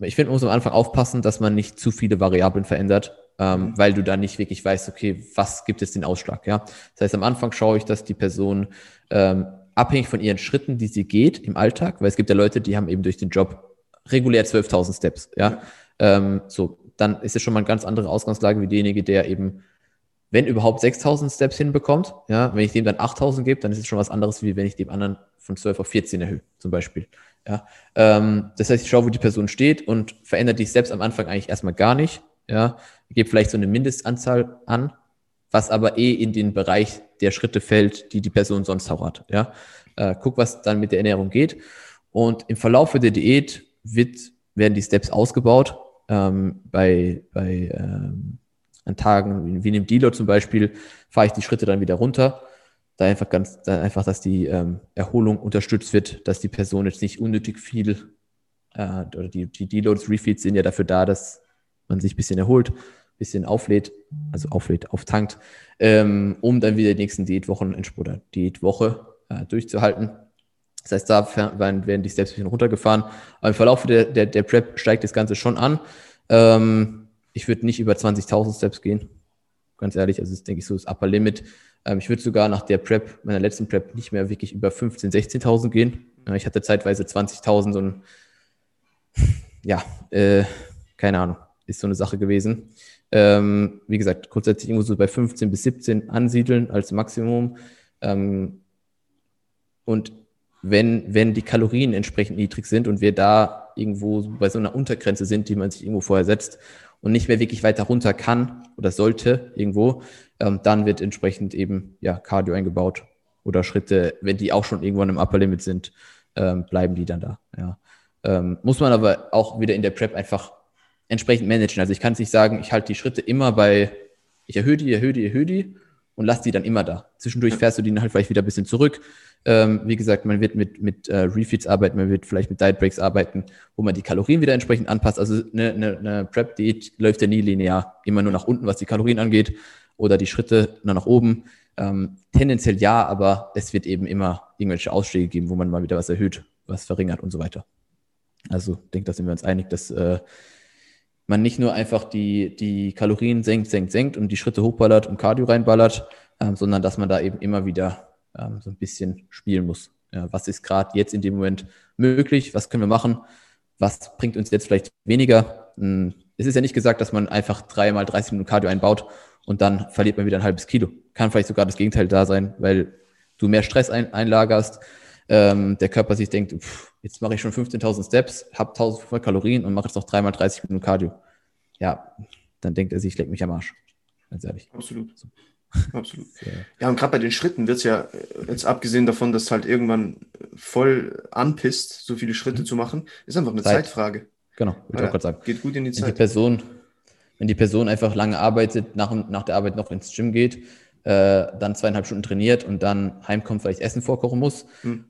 ich finde, man muss am Anfang aufpassen, dass man nicht zu viele Variablen verändert, ähm, mhm. weil du dann nicht wirklich weißt, okay, was gibt es den Ausschlag, ja. Das heißt, am Anfang schaue ich, dass die Person ähm, abhängig von ihren Schritten, die sie geht im Alltag, weil es gibt ja Leute, die haben eben durch den Job regulär 12.000 Steps, ja. Ähm, so, dann ist es schon mal eine ganz andere Ausgangslage wie derjenige, der eben, wenn überhaupt 6000 Steps hinbekommt. Ja, wenn ich dem dann 8000 gebe, dann ist es schon was anderes, wie wenn ich dem anderen von 12 auf 14 erhöhe, zum Beispiel. Ja, ähm, das heißt, ich schaue, wo die Person steht und verändere die Steps am Anfang eigentlich erstmal gar nicht. Ja, gebe vielleicht so eine Mindestanzahl an, was aber eh in den Bereich der Schritte fällt, die die Person sonst auch hat. Ja, äh, guck, was dann mit der Ernährung geht. Und im Verlauf der Diät wird werden die Steps ausgebaut. Ähm, bei bei ähm, an Tagen wie, wie im Deload zum Beispiel fahre ich die Schritte dann wieder runter. Da einfach ganz, da einfach, dass die ähm, Erholung unterstützt wird, dass die Person jetzt nicht unnötig viel äh, oder die, die Deloads, Refeeds sind ja dafür da, dass man sich ein bisschen erholt, ein bisschen auflädt, also auflädt, auftankt, ähm, um dann wieder die nächsten Diätwochen oder Diätwoche äh, durchzuhalten. Das heißt, da werden die Steps ein bisschen runtergefahren. Aber im Verlauf der, der, der Prep steigt das Ganze schon an. Ähm, ich würde nicht über 20.000 Steps gehen. Ganz ehrlich, also das ist, denke ich, so das Upper Limit. Ähm, ich würde sogar nach der Prep, meiner letzten Prep, nicht mehr wirklich über 15.000, 16.000 gehen. Äh, ich hatte zeitweise 20.000 und ja, äh, keine Ahnung. ist so eine Sache gewesen. Ähm, wie gesagt, grundsätzlich irgendwo so bei 15 bis 17 ansiedeln als Maximum. Ähm, und wenn, wenn die Kalorien entsprechend niedrig sind und wir da irgendwo bei so einer Untergrenze sind, die man sich irgendwo vorher setzt und nicht mehr wirklich weiter runter kann oder sollte irgendwo, ähm, dann wird entsprechend eben ja Cardio eingebaut oder Schritte, wenn die auch schon irgendwann im Upper Limit sind, ähm, bleiben die dann da. Ja. Ähm, muss man aber auch wieder in der Prep einfach entsprechend managen. Also ich kann es nicht sagen, ich halte die Schritte immer bei, ich erhöhe die, erhöhe die, erhöhe die und lasse die dann immer da. Zwischendurch fährst du die dann halt vielleicht wieder ein bisschen zurück. Ähm, wie gesagt, man wird mit, mit äh, Refeeds arbeiten, man wird vielleicht mit Diet Breaks arbeiten, wo man die Kalorien wieder entsprechend anpasst. Also eine, eine, eine Prep-Diät läuft ja nie linear, immer nur nach unten, was die Kalorien angeht, oder die Schritte nach oben. Ähm, tendenziell ja, aber es wird eben immer irgendwelche Ausschläge geben, wo man mal wieder was erhöht, was verringert und so weiter. Also ich denke, da sind wir uns einig, dass äh, man nicht nur einfach die, die Kalorien senkt, senkt, senkt und die Schritte hochballert und Cardio reinballert, ähm, sondern dass man da eben immer wieder ähm, so ein bisschen spielen muss. Ja, was ist gerade jetzt in dem Moment möglich? Was können wir machen? Was bringt uns jetzt vielleicht weniger? Hm, es ist ja nicht gesagt, dass man einfach dreimal 30 Minuten Cardio einbaut und dann verliert man wieder ein halbes Kilo. Kann vielleicht sogar das Gegenteil da sein, weil du mehr Stress ein, einlagerst, ähm, der Körper sich denkt, pff, jetzt mache ich schon 15.000 Steps, habe 1.500 Kalorien und mache jetzt noch dreimal 30 Minuten Cardio. Ja, dann denkt er sich, ich leck mich am Arsch. Ganz ehrlich. Absolut. So. Absolut. Ja, und gerade bei den Schritten wird es ja, äh, jetzt abgesehen davon, dass halt irgendwann voll anpisst, so viele Schritte mhm. zu machen, ist einfach eine Zeit. Zeitfrage. Genau, würde ich auch gerade sagen. Geht gut in die Zeit. Wenn die Person, wenn die Person einfach lange arbeitet, nach, nach der Arbeit noch ins Gym geht, äh, dann zweieinhalb Stunden trainiert und dann heimkommt, weil ich Essen vorkochen muss, mhm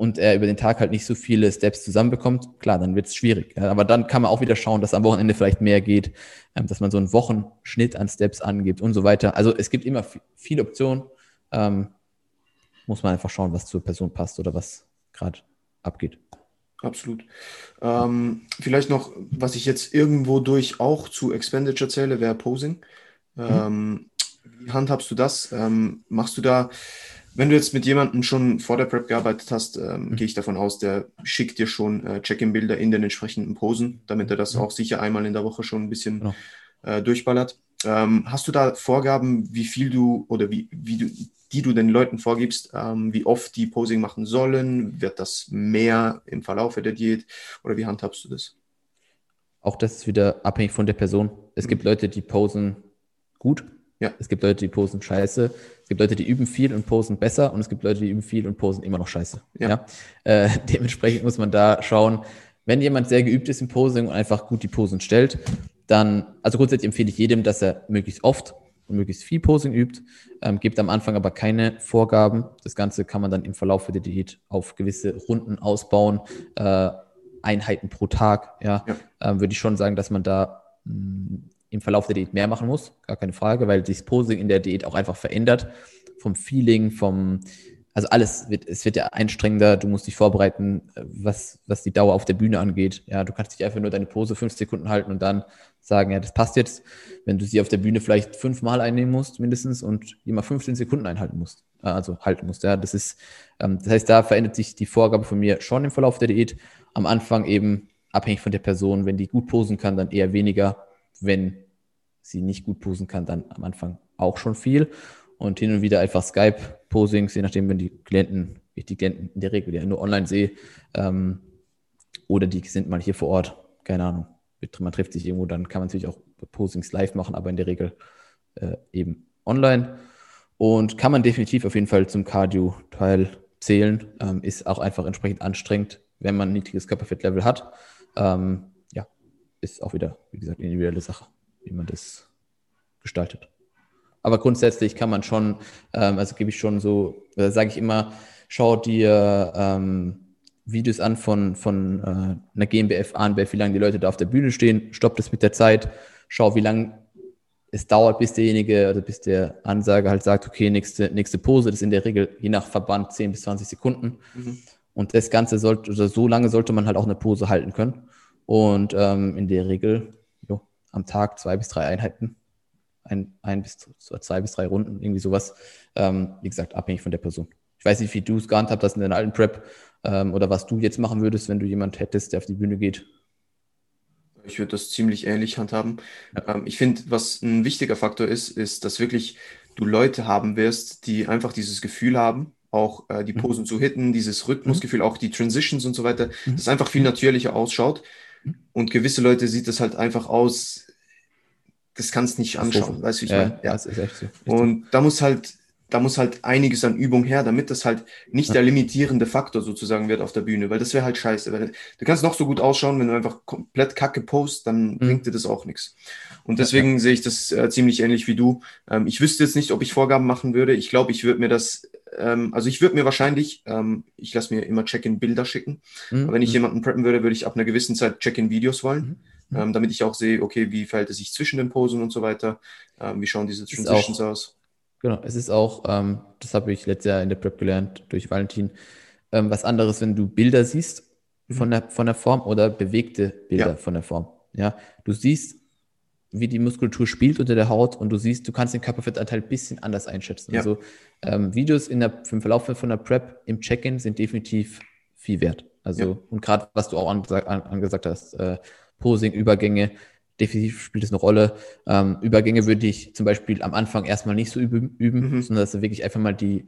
und er über den Tag halt nicht so viele Steps zusammenbekommt, klar, dann wird es schwierig. Aber dann kann man auch wieder schauen, dass am Wochenende vielleicht mehr geht, ähm, dass man so einen Wochenschnitt an Steps angibt und so weiter. Also es gibt immer viele Optionen. Ähm, muss man einfach schauen, was zur Person passt oder was gerade abgeht. Absolut. Ähm, vielleicht noch, was ich jetzt irgendwo durch auch zu Expenditure zähle, wäre Posing. Mhm. Ähm, wie handhabst du das? Ähm, machst du da wenn du jetzt mit jemandem schon vor der Prep gearbeitet hast, ähm, mhm. gehe ich davon aus, der schickt dir schon äh, Check-in-Bilder in den entsprechenden Posen, damit er das mhm. auch sicher einmal in der Woche schon ein bisschen genau. äh, durchballert. Ähm, hast du da Vorgaben, wie viel du oder wie, wie du, die du den Leuten vorgibst, ähm, wie oft die Posing machen sollen? Wird das mehr im Verlauf der Diät oder wie handhabst du das? Auch das ist wieder abhängig von der Person. Es mhm. gibt Leute, die posen gut ja. Es gibt Leute, die posen scheiße. Es gibt Leute, die üben viel und posen besser. Und es gibt Leute, die üben viel und posen immer noch scheiße. Ja. ja? Äh, dementsprechend muss man da schauen, wenn jemand sehr geübt ist im Posing und einfach gut die Posen stellt, dann, also grundsätzlich empfehle ich jedem, dass er möglichst oft und möglichst viel Posing übt, ähm, gibt am Anfang aber keine Vorgaben. Das Ganze kann man dann im Verlauf der Diät auf gewisse Runden ausbauen, äh, Einheiten pro Tag. Ja, ja. Ähm, würde ich schon sagen, dass man da mh, mm, im Verlauf der Diät mehr machen muss, gar keine Frage, weil sich das Posing in der Diät auch einfach verändert. Vom Feeling, vom, also alles wird, es wird ja einstrengender, du musst dich vorbereiten, was, was die Dauer auf der Bühne angeht. Ja, du kannst dich einfach nur deine Pose fünf Sekunden halten und dann sagen, ja, das passt jetzt. Wenn du sie auf der Bühne vielleicht fünfmal einnehmen musst, mindestens, und immer 15 Sekunden einhalten musst, äh, also halten musst, ja, das ist, ähm, das heißt, da verändert sich die Vorgabe von mir schon im Verlauf der Diät. Am Anfang eben abhängig von der Person, wenn die gut posen kann, dann eher weniger wenn sie nicht gut posen kann, dann am Anfang auch schon viel. Und hin und wieder einfach Skype-Posings, je nachdem, wenn die Klienten, ich die Klienten in der Regel ja nur online sehe, ähm, oder die sind mal hier vor Ort, keine Ahnung. Man trifft sich irgendwo, dann kann man natürlich auch Posings live machen, aber in der Regel äh, eben online. Und kann man definitiv auf jeden Fall zum Cardio-Teil zählen. Ähm, ist auch einfach entsprechend anstrengend, wenn man ein niedriges Körperfettlevel hat. Ähm, ist auch wieder, wie gesagt, eine individuelle Sache, wie man das gestaltet. Aber grundsätzlich kann man schon, ähm, also gebe ich schon so, äh, sage ich immer, schau dir ähm, Videos an von, von äh, einer GmbF, ANBF, wie lange die Leute da auf der Bühne stehen, stopp das mit der Zeit, schau, wie lange es dauert, bis derjenige oder bis der Ansager halt sagt, okay, nächste, nächste Pose, das ist in der Regel je nach Verband 10 bis 20 Sekunden. Mhm. Und das Ganze sollte, oder so lange sollte man halt auch eine Pose halten können. Und ähm, in der Regel jo, am Tag zwei bis drei Einheiten, ein, ein bis zwei bis drei Runden, irgendwie sowas. Ähm, wie gesagt, abhängig von der Person. Ich weiß nicht, wie du es gehandhabt hast in deiner alten Prep ähm, oder was du jetzt machen würdest, wenn du jemand hättest, der auf die Bühne geht. Ich würde das ziemlich ähnlich handhaben. Ja. Ähm, ich finde, was ein wichtiger Faktor ist, ist, dass wirklich du Leute haben wirst, die einfach dieses Gefühl haben, auch äh, die mhm. Posen mhm. zu hitten, dieses Rhythmusgefühl, mhm. auch die Transitions und so weiter, mhm. das einfach viel natürlicher ausschaut. Und gewisse Leute sieht das halt einfach aus, das kannst nicht anschauen, weißt du, ich ja, meine? Ja, das ist echt so. Und da muss halt da muss halt einiges an Übung her, damit das halt nicht der limitierende Faktor sozusagen wird auf der Bühne, weil das wäre halt scheiße. Weil du kannst noch so gut ausschauen, wenn du einfach komplett kacke post, dann mhm. bringt dir das auch nichts. Und deswegen ja, sehe ich das äh, ziemlich ähnlich wie du. Ähm, ich wüsste jetzt nicht, ob ich Vorgaben machen würde. Ich glaube, ich würde mir das, ähm, also ich würde mir wahrscheinlich, ähm, ich lasse mir immer Check-in-Bilder schicken. Mhm. Aber wenn ich mhm. jemanden preppen würde, würde ich ab einer gewissen Zeit Check-in-Videos wollen. Mhm. mhm. Ähm, damit ich auch sehe, okay, wie verhält es sich zwischen den Posen und so weiter, ähm, wie schauen diese Transitions aus. Genau, es ist auch, ähm, das habe ich letztes Jahr in der Prep gelernt durch Valentin, ähm, was anderes, wenn du Bilder siehst mhm. von der, von der Form oder bewegte Bilder ja. von der Form. Ja, du siehst, wie die Muskulatur spielt unter der Haut und du siehst, du kannst den Körperfettanteil ein bisschen anders einschätzen. Ja. Also ähm, Videos in der, im Verlauf von der Prep im Check-in sind definitiv viel wert. Also, ja. und gerade was du auch angesagt, angesagt hast, äh, Posing, Übergänge, definitiv spielt es eine Rolle. Ähm, Übergänge würde ich zum Beispiel am Anfang erstmal nicht so üben, üben mhm. sondern dass er wirklich einfach mal die,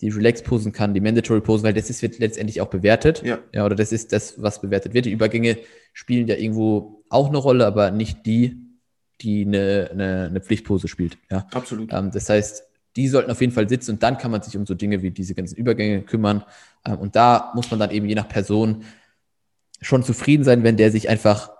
die Relax-Posen kann, die Mandatory-Posen, weil das ist, wird letztendlich auch bewertet. Ja. ja. Oder das ist das, was bewertet wird. Die Übergänge spielen ja irgendwo auch eine Rolle, aber nicht die, die eine, eine, eine Pflichtpose spielt. Ja. Absolut. Ähm, das heißt, die sollten auf jeden Fall sitzen und dann kann man sich um so Dinge wie diese ganzen Übergänge kümmern. Ähm, und da muss man dann eben je nach Person schon zufrieden sein, wenn der sich einfach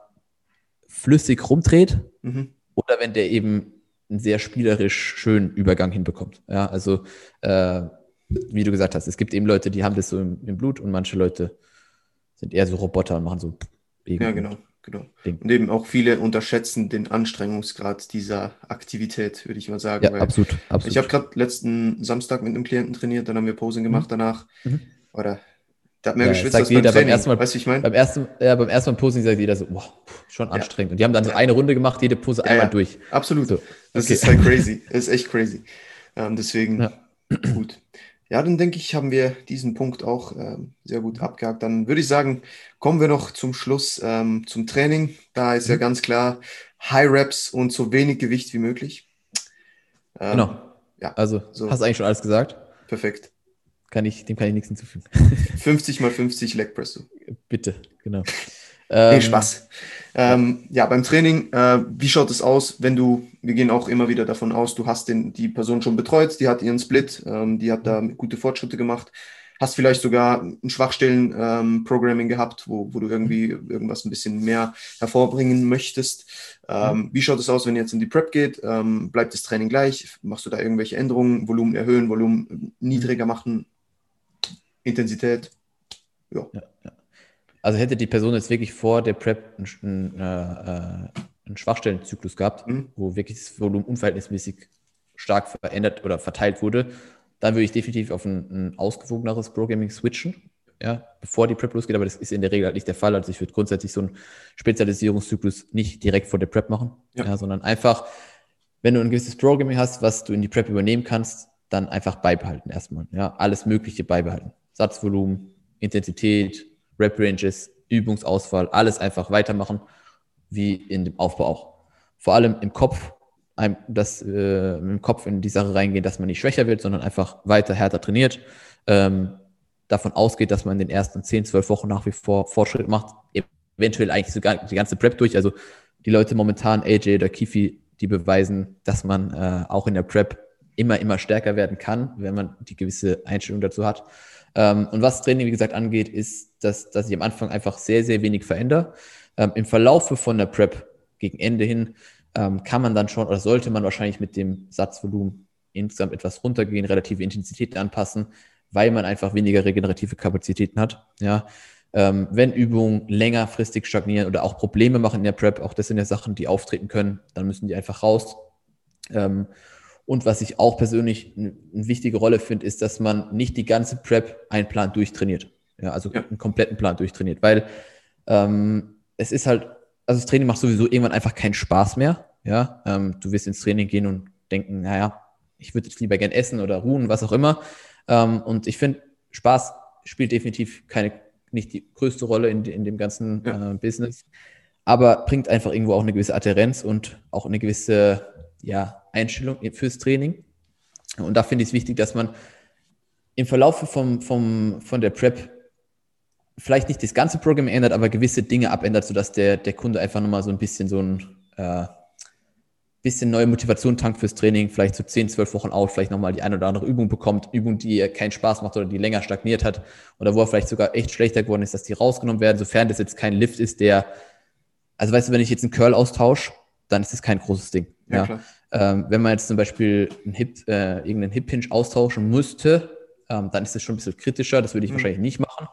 flüssig rumdreht mhm. oder wenn der eben einen sehr spielerisch schönen Übergang hinbekommt. Ja, also äh, wie du gesagt hast, es gibt eben Leute, die haben das so im, im, Blut und manche Leute sind eher so Roboter und machen so. Ja, genau, genau. Ding. Und eben auch viele unterschätzen den Anstrengungsgrad dieser Aktivität, würde ich mal sagen. Ja, absolut, absolut. Ich habe gerade letzten Samstag mit einem Klienten trainiert, dann haben wir Posing gemacht mhm. danach. Mhm. Oder da hat mehr ja, geschwitzt beim jeder Training. Beim ersten Mal, weißt du, ich meine? Beim ersten, ja, beim ersten Mal Posing sagt jeder so, boah, schon anstrengend. Und die haben dann so eine Runde gemacht, jede Pose ja, einmal durch. Absolut. So. Das okay. ist halt crazy. Das ist echt crazy. Ähm, deswegen gut. Ja, dann denke ich, haben wir diesen Punkt auch ähm, sehr gut abgehakt. Dann würde ich sagen, kommen wir noch zum Schluss ähm, zum Training. Da ist mhm. ja ganz klar High Reps und so wenig Gewicht wie möglich. Ähm, genau. Ja, also so. hast du eigentlich schon alles gesagt. Perfekt kann ich, dem kann ich nichts hinzufügen. 50 mal 50 Leg Press. Bitte, genau. Nee, ähm, Spaß. Ähm, ja, beim Training, äh, wie schaut es aus, wenn du, wir gehen auch immer wieder davon aus, du hast den, die Person schon betreut, die hat ihren Split, ähm, die hat da gute Fortschritte gemacht, hast vielleicht sogar ein Schwachstellen-Programming ähm, gehabt, wo, wo du irgendwie irgendwas ein bisschen mehr hervorbringen möchtest. Ähm, mhm. Wie schaut es aus, wenn ihr jetzt in die Prep geht? Ähm, bleibt das Training gleich? Machst du da irgendwelche Änderungen? Volumen erhöhen, Volumen niedriger machen? Intensität. Ja. ja, ja. Also hätte die Person jetzt wirklich vor der Prep einen, äh, einen Schwachstellenzyklus gehabt, mhm. wo wirklich das Volumen unverhältnismäßig stark verändert oder verteilt wurde, dann würde ich definitiv auf ein, ein ausgewogeneres Programming switchen, ja, bevor die Prep losgeht, aber das ist in der Regel halt nicht der Fall. Also ich würde grundsätzlich so einen Spezialisierungszyklus nicht direkt vor der Prep machen, ja. ja. sondern einfach, wenn du ein gewisses Programming hast, was du in die Prep übernehmen kannst, dann einfach beibehalten erstmal. Ja, alles Mögliche beibehalten. Satzvolumen, Intensität, Rep-Ranges, Übungsauswahl, alles einfach weitermachen, wie in dem Aufbau auch. Vor allem im Kopf, das, äh, im Kopf in die Sache reingehen, dass man nicht schwächer wird, sondern einfach weiter härter trainiert. Ähm, davon ausgeht, dass man in den ersten 10, 12 Wochen nach wie vor Fortschritt macht, eventuell eigentlich sogar die ganze Prep durch. Also die Leute momentan, AJ oder Kifi, die beweisen, dass man äh, auch in der Prep immer, immer stärker werden kann, wenn man die gewisse Einstellung dazu hat. Ähm, und was Training, wie gesagt, angeht, ist, dass, dass ich am Anfang einfach sehr, sehr wenig verändere. Ähm, Im Verlaufe von der Prep gegen Ende hin ähm, kann man dann schon oder sollte man wahrscheinlich mit dem Satzvolumen insgesamt etwas runtergehen, relative Intensität anpassen, weil man einfach weniger regenerative Kapazitäten hat. Ja. Wenn Übungen längerfristig stagnieren oder auch Probleme machen in der Prep, auch das sind ja Sachen, die auftreten können, dann müssen die einfach raus. Und was ich auch persönlich eine wichtige Rolle finde, ist, dass man nicht die ganze Prep einen Plan durchtrainiert. Ja, also ja. einen kompletten Plan durchtrainiert, weil ähm, es ist halt, also das Training macht sowieso irgendwann einfach keinen Spaß mehr. Ja, ähm, du wirst ins Training gehen und denken, naja, ich würde jetzt lieber gern essen oder ruhen, was auch immer. Ähm, und ich finde, Spaß spielt definitiv keine, nicht die größte Rolle in, in dem ganzen ja. äh, Business. aber bringt einfach irgendwo auch eine gewisse Adherenz und auch eine gewisse ja, Einstellung fürs Training. Und da finde ich es wichtig, dass man im Verlauf vom, vom, von der Prep vielleicht nicht das ganze Programm ändert, aber gewisse Dinge abändert, sodass der, der Kunde einfach nochmal so ein bisschen so ein äh, bisschen neue Motivation tankt fürs Training, vielleicht so 10, 12 Wochen out, vielleicht nochmal die eine oder andere Übung bekommt, Übung, die keinen Spaß macht oder die länger stagniert hat oder wo er vielleicht sogar echt schlechter geworden ist, dass die rausgenommen werden, sofern das jetzt kein Lift ist, der, also weißt du, wenn ich jetzt einen Curl austausche, dann ist das kein großes Ding. Ja, ja. Ähm, wenn man jetzt zum Beispiel einen Hip, äh, irgendeinen Hip-Hinge austauschen müsste, ähm, dann ist das schon ein bisschen kritischer, das würde ich mhm. wahrscheinlich nicht machen.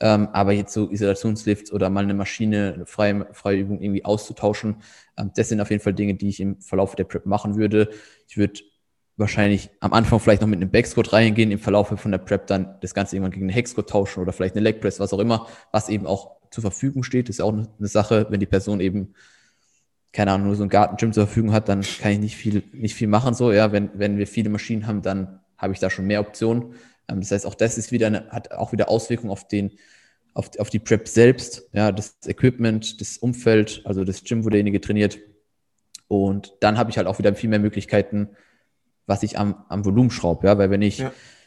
Ähm, aber jetzt so Isolationslifts oder mal eine Maschine, eine freie, freie Übung irgendwie auszutauschen, ähm, das sind auf jeden Fall Dinge, die ich im Verlauf der Prep machen würde. Ich würde wahrscheinlich am Anfang vielleicht noch mit einem Backsquat reingehen, im Verlauf von der Prep dann das Ganze irgendwann gegen einen Hexquat tauschen oder vielleicht eine Leg Press, was auch immer, was eben auch zur Verfügung steht. Das ist auch eine, eine Sache, wenn die Person eben keine Ahnung, nur so ein Gartengym zur Verfügung hat, dann kann ich nicht viel, nicht viel machen. So, ja, wenn, wenn wir viele Maschinen haben, dann habe ich da schon mehr Optionen. Ähm, das heißt, auch das ist wieder eine, hat auch wieder Auswirkungen auf den, auf, auf die Prep selbst, ja, das Equipment, das Umfeld, also das Gym, wo derjenige trainiert. Und dann habe ich halt auch wieder viel mehr Möglichkeiten, was ich am, am Volumen schraube, ja, weil wenn ich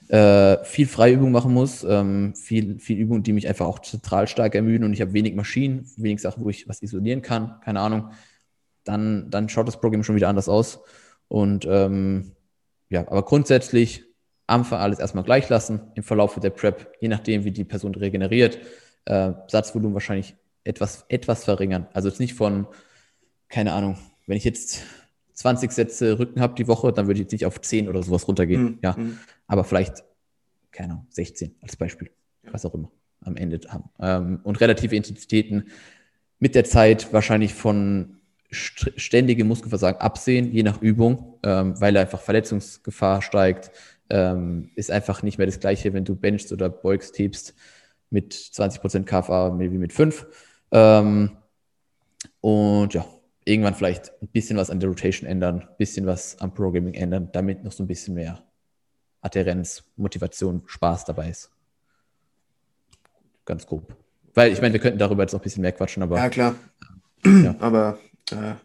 ja. äh, viel Freiübung machen muss, ähm, viel, viel Übung, die mich einfach auch zentral stark ermüden und ich habe wenig Maschinen, wenig Sachen, wo ich was isolieren kann, keine Ahnung, dann, dann schaut das Programm schon wieder anders aus. Und ähm, ja, aber grundsätzlich am Anfang alles erstmal gleich lassen, im Verlauf der Prep, je nachdem, wie die Person regeneriert, äh, Satzvolumen wahrscheinlich etwas, etwas verringern. Also jetzt nicht von, keine Ahnung, wenn ich jetzt 20 Sätze Rücken habe die Woche, dann würde ich jetzt nicht auf 10 oder sowas runtergehen. Mhm. Ja, mhm. aber vielleicht, keine Ahnung, 16 als Beispiel, was auch immer am Ende haben. Ähm, und relative Intensitäten mit der Zeit wahrscheinlich von ständige Muskelversagen absehen, je nach Übung, ähm, weil einfach Verletzungsgefahr steigt, ähm, ist einfach nicht mehr das gleiche, wenn du benchst oder beugst, hebst mit 20% KFA wie mit 5. Ähm, und ja, irgendwann vielleicht ein bisschen was an der Rotation ändern, ein bisschen was am Programming ändern, damit noch so ein bisschen mehr Adherenz, Motivation, Spaß dabei ist. Ganz grob. Weil ich meine, wir könnten darüber jetzt noch ein bisschen mehr quatschen, aber. Ja, klar. Ja. Aber äh,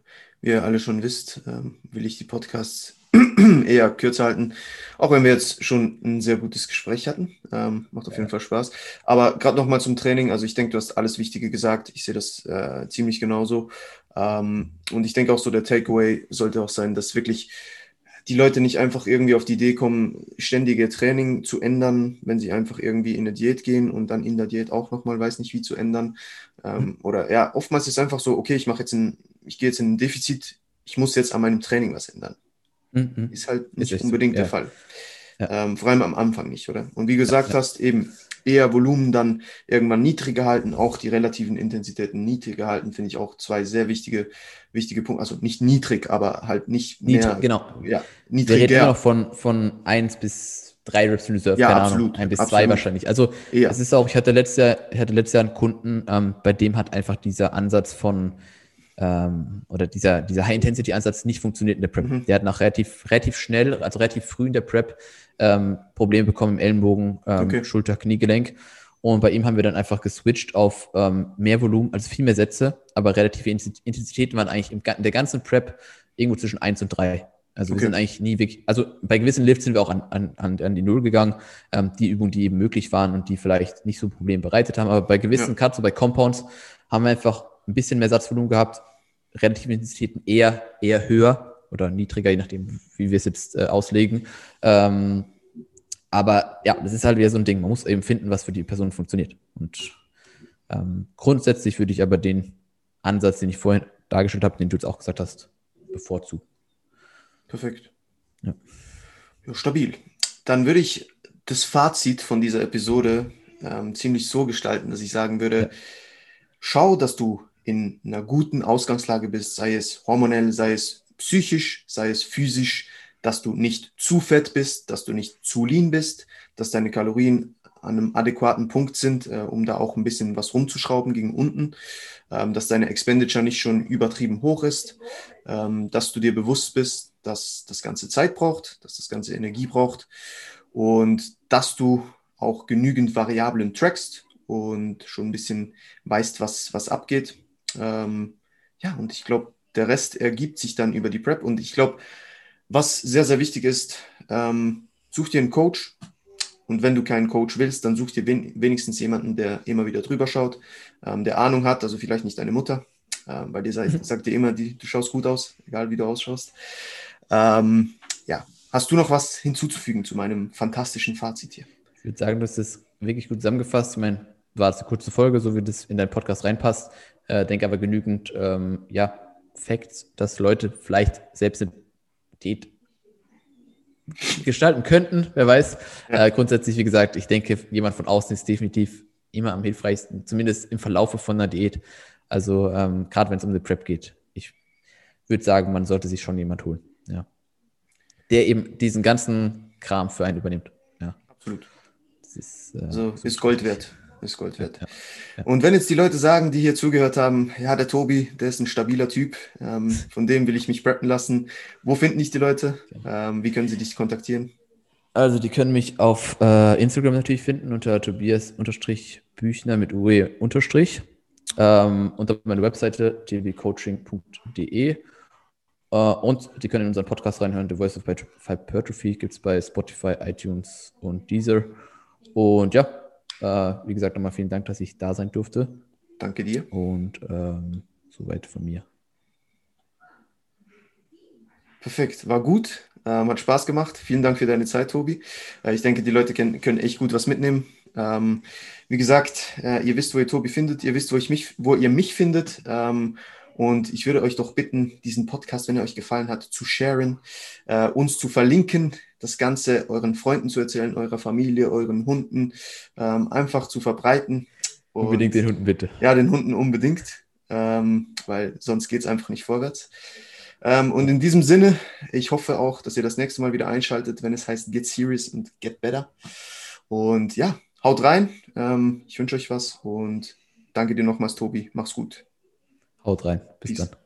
wie ihr alle schon wisst, äh, will ich die Podcasts eher kürzer halten. Auch wenn wir jetzt schon ein sehr gutes Gespräch hatten. Ähm, macht auf jeden Fall Spaß. Aber gerade nochmal zum Training. Also ich denke, du hast alles Wichtige gesagt. Ich sehe das äh, ziemlich genauso. Ähm, und ich denke auch so, der Takeaway sollte auch sein, dass wirklich die Leute nicht einfach irgendwie auf die Idee kommen, ständige Training zu ändern, wenn sie einfach irgendwie in eine Diät gehen und dann in der Diät auch nochmal weiß nicht, wie zu ändern. Ähm, oder ja, oftmals ist es einfach so, okay, ich mache jetzt ein, ich gehe jetzt in ein Defizit, ich muss jetzt an meinem Training was ändern. Mhm. Ist halt nicht ist unbedingt so. der ja. Fall. Ja. Ähm, vor allem am Anfang nicht, oder? Und wie gesagt ja, hast, eben eher Volumen dann irgendwann niedriger halten, auch die relativen Intensitäten niedriger halten, finde ich auch zwei sehr wichtige, wichtige Punkte. Also nicht niedrig, aber halt nicht niedrig, mehr. Genau. Ja, niedriger. Wir reden immer noch von, von 1 bis 3 Reps in Reserve, ja, keine absolut, Ahnung, 1 bis 2 wahrscheinlich. Also es ist auch, ich hatte letztes Jahr, ich hatte letztes Jahr einen Kunden, ähm, bei dem hat einfach dieser Ansatz von ähm, oder dieser, dieser High-Intensity-Ansatz nicht funktioniert in der Prep. Mhm. Der hat nach relativ, relativ schnell, also relativ früh in der Prep ähm, Probleme bekommen im Ellenbogen, ähm, okay. Schulter, Kniegelenk. Und bei ihm haben wir dann einfach geswitcht auf ähm, mehr Volumen, also viel mehr Sätze, aber relative Intensitäten waren eigentlich in der ganzen Prep irgendwo zwischen 1 und 3. Also okay. wir sind eigentlich nie wirklich, also bei gewissen Lifts sind wir auch an, an, an die Null gegangen, ähm, die Übungen, die eben möglich waren und die vielleicht nicht so ein Problem bereitet haben, aber bei gewissen ja. Cuts, so bei Compounds, haben wir einfach ein bisschen mehr Satzvolumen gehabt, relative Intensitäten eher, eher höher oder niedriger, je nachdem, wie wir es jetzt äh, auslegen. Ähm, aber ja, das ist halt wieder so ein Ding. Man muss eben finden, was für die Person funktioniert. Und ähm, grundsätzlich würde ich aber den Ansatz, den ich vorhin dargestellt habe, den du jetzt auch gesagt hast, bevorzugen. Perfekt. Ja. ja stabil. Dann würde ich das Fazit von dieser Episode ähm, ziemlich so gestalten, dass ich sagen würde, ja. schau, dass du in einer guten Ausgangslage bist, sei es hormonell, sei es psychisch, sei es physisch, dass du nicht zu fett bist, dass du nicht zu lean bist, dass deine Kalorien an einem adäquaten Punkt sind, äh, um da auch ein bisschen was rumzuschrauben gegen unten, ähm, dass deine Expenditure nicht schon übertrieben hoch ist, ähm, dass du dir bewusst bist, dass das Ganze Zeit braucht, dass das Ganze Energie braucht und dass du auch genügend Variablen trackst und schon ein bisschen weißt, was, was abgeht. Ähm, ja, und ich glaube, der Rest ergibt sich dann über die Prep. Und ich glaube, was sehr, sehr wichtig ist, ähm, such dir einen Coach. Und wenn du keinen Coach willst, dann such dir wen wenigstens jemanden, der immer wieder drüber schaut, ähm, der Ahnung hat, also vielleicht nicht deine Mutter, ähm, weil dir sagt, sagt dir immer, die, du schaust gut aus, egal wie du ausschaust. Ähm, ja, hast du noch was hinzuzufügen zu meinem fantastischen Fazit hier? Ich würde sagen, das ist wirklich gut zusammengefasst. Ich meine, war es eine kurze Folge, so wie das in deinen Podcast reinpasst. Äh, denke aber genügend, ähm, ja, Facts, dass Leute vielleicht selbst eine Diät gestalten könnten, wer weiß. Ja. Äh, grundsätzlich, wie gesagt, ich denke, jemand von außen ist definitiv immer am hilfreichsten, zumindest im Verlaufe von einer Diät. Also ähm, gerade wenn es um die Prep geht. Ich würde sagen, man sollte sich schon jemand holen, ja. Der eben diesen ganzen Kram für einen übernimmt. Ja. Absolut. Das ist, äh, also ist Gold wert ist Gold wert. Ja, ja. Und wenn jetzt die Leute sagen, die hier zugehört haben, ja, der Tobi, der ist ein stabiler Typ, ähm, von dem will ich mich preppen lassen. Wo finden dich die Leute? Ähm, wie können sie dich kontaktieren? Also, die können mich auf äh, Instagram natürlich finden unter Tobias-Büchner mit UE unterstrich. Ähm, unter meiner Webseite tvcoaching.de. Äh, und die können in unseren Podcast reinhören. The Voice of Hypertrophy gibt es bei Spotify, iTunes und Deezer. Und ja, wie gesagt, nochmal vielen Dank, dass ich da sein durfte. Danke dir. Und ähm, soweit von mir. Perfekt, war gut, ähm, hat Spaß gemacht. Vielen Dank für deine Zeit, Tobi. Äh, ich denke, die Leute können, können echt gut was mitnehmen. Ähm, wie gesagt, äh, ihr wisst, wo ihr Tobi findet, ihr wisst, wo, ich mich, wo ihr mich findet. Ähm, und ich würde euch doch bitten, diesen Podcast, wenn er euch gefallen hat, zu sharen, äh, uns zu verlinken, das Ganze euren Freunden zu erzählen, eurer Familie, euren Hunden, ähm, einfach zu verbreiten. Und, unbedingt den Hunden bitte. Ja, den Hunden unbedingt, ähm, weil sonst geht es einfach nicht vorwärts. Ähm, und in diesem Sinne, ich hoffe auch, dass ihr das nächste Mal wieder einschaltet, wenn es heißt Get Serious und Get Better. Und ja, haut rein. Ähm, ich wünsche euch was und danke dir nochmals, Tobi. Mach's gut. Haut rein. Bis Peace. dann.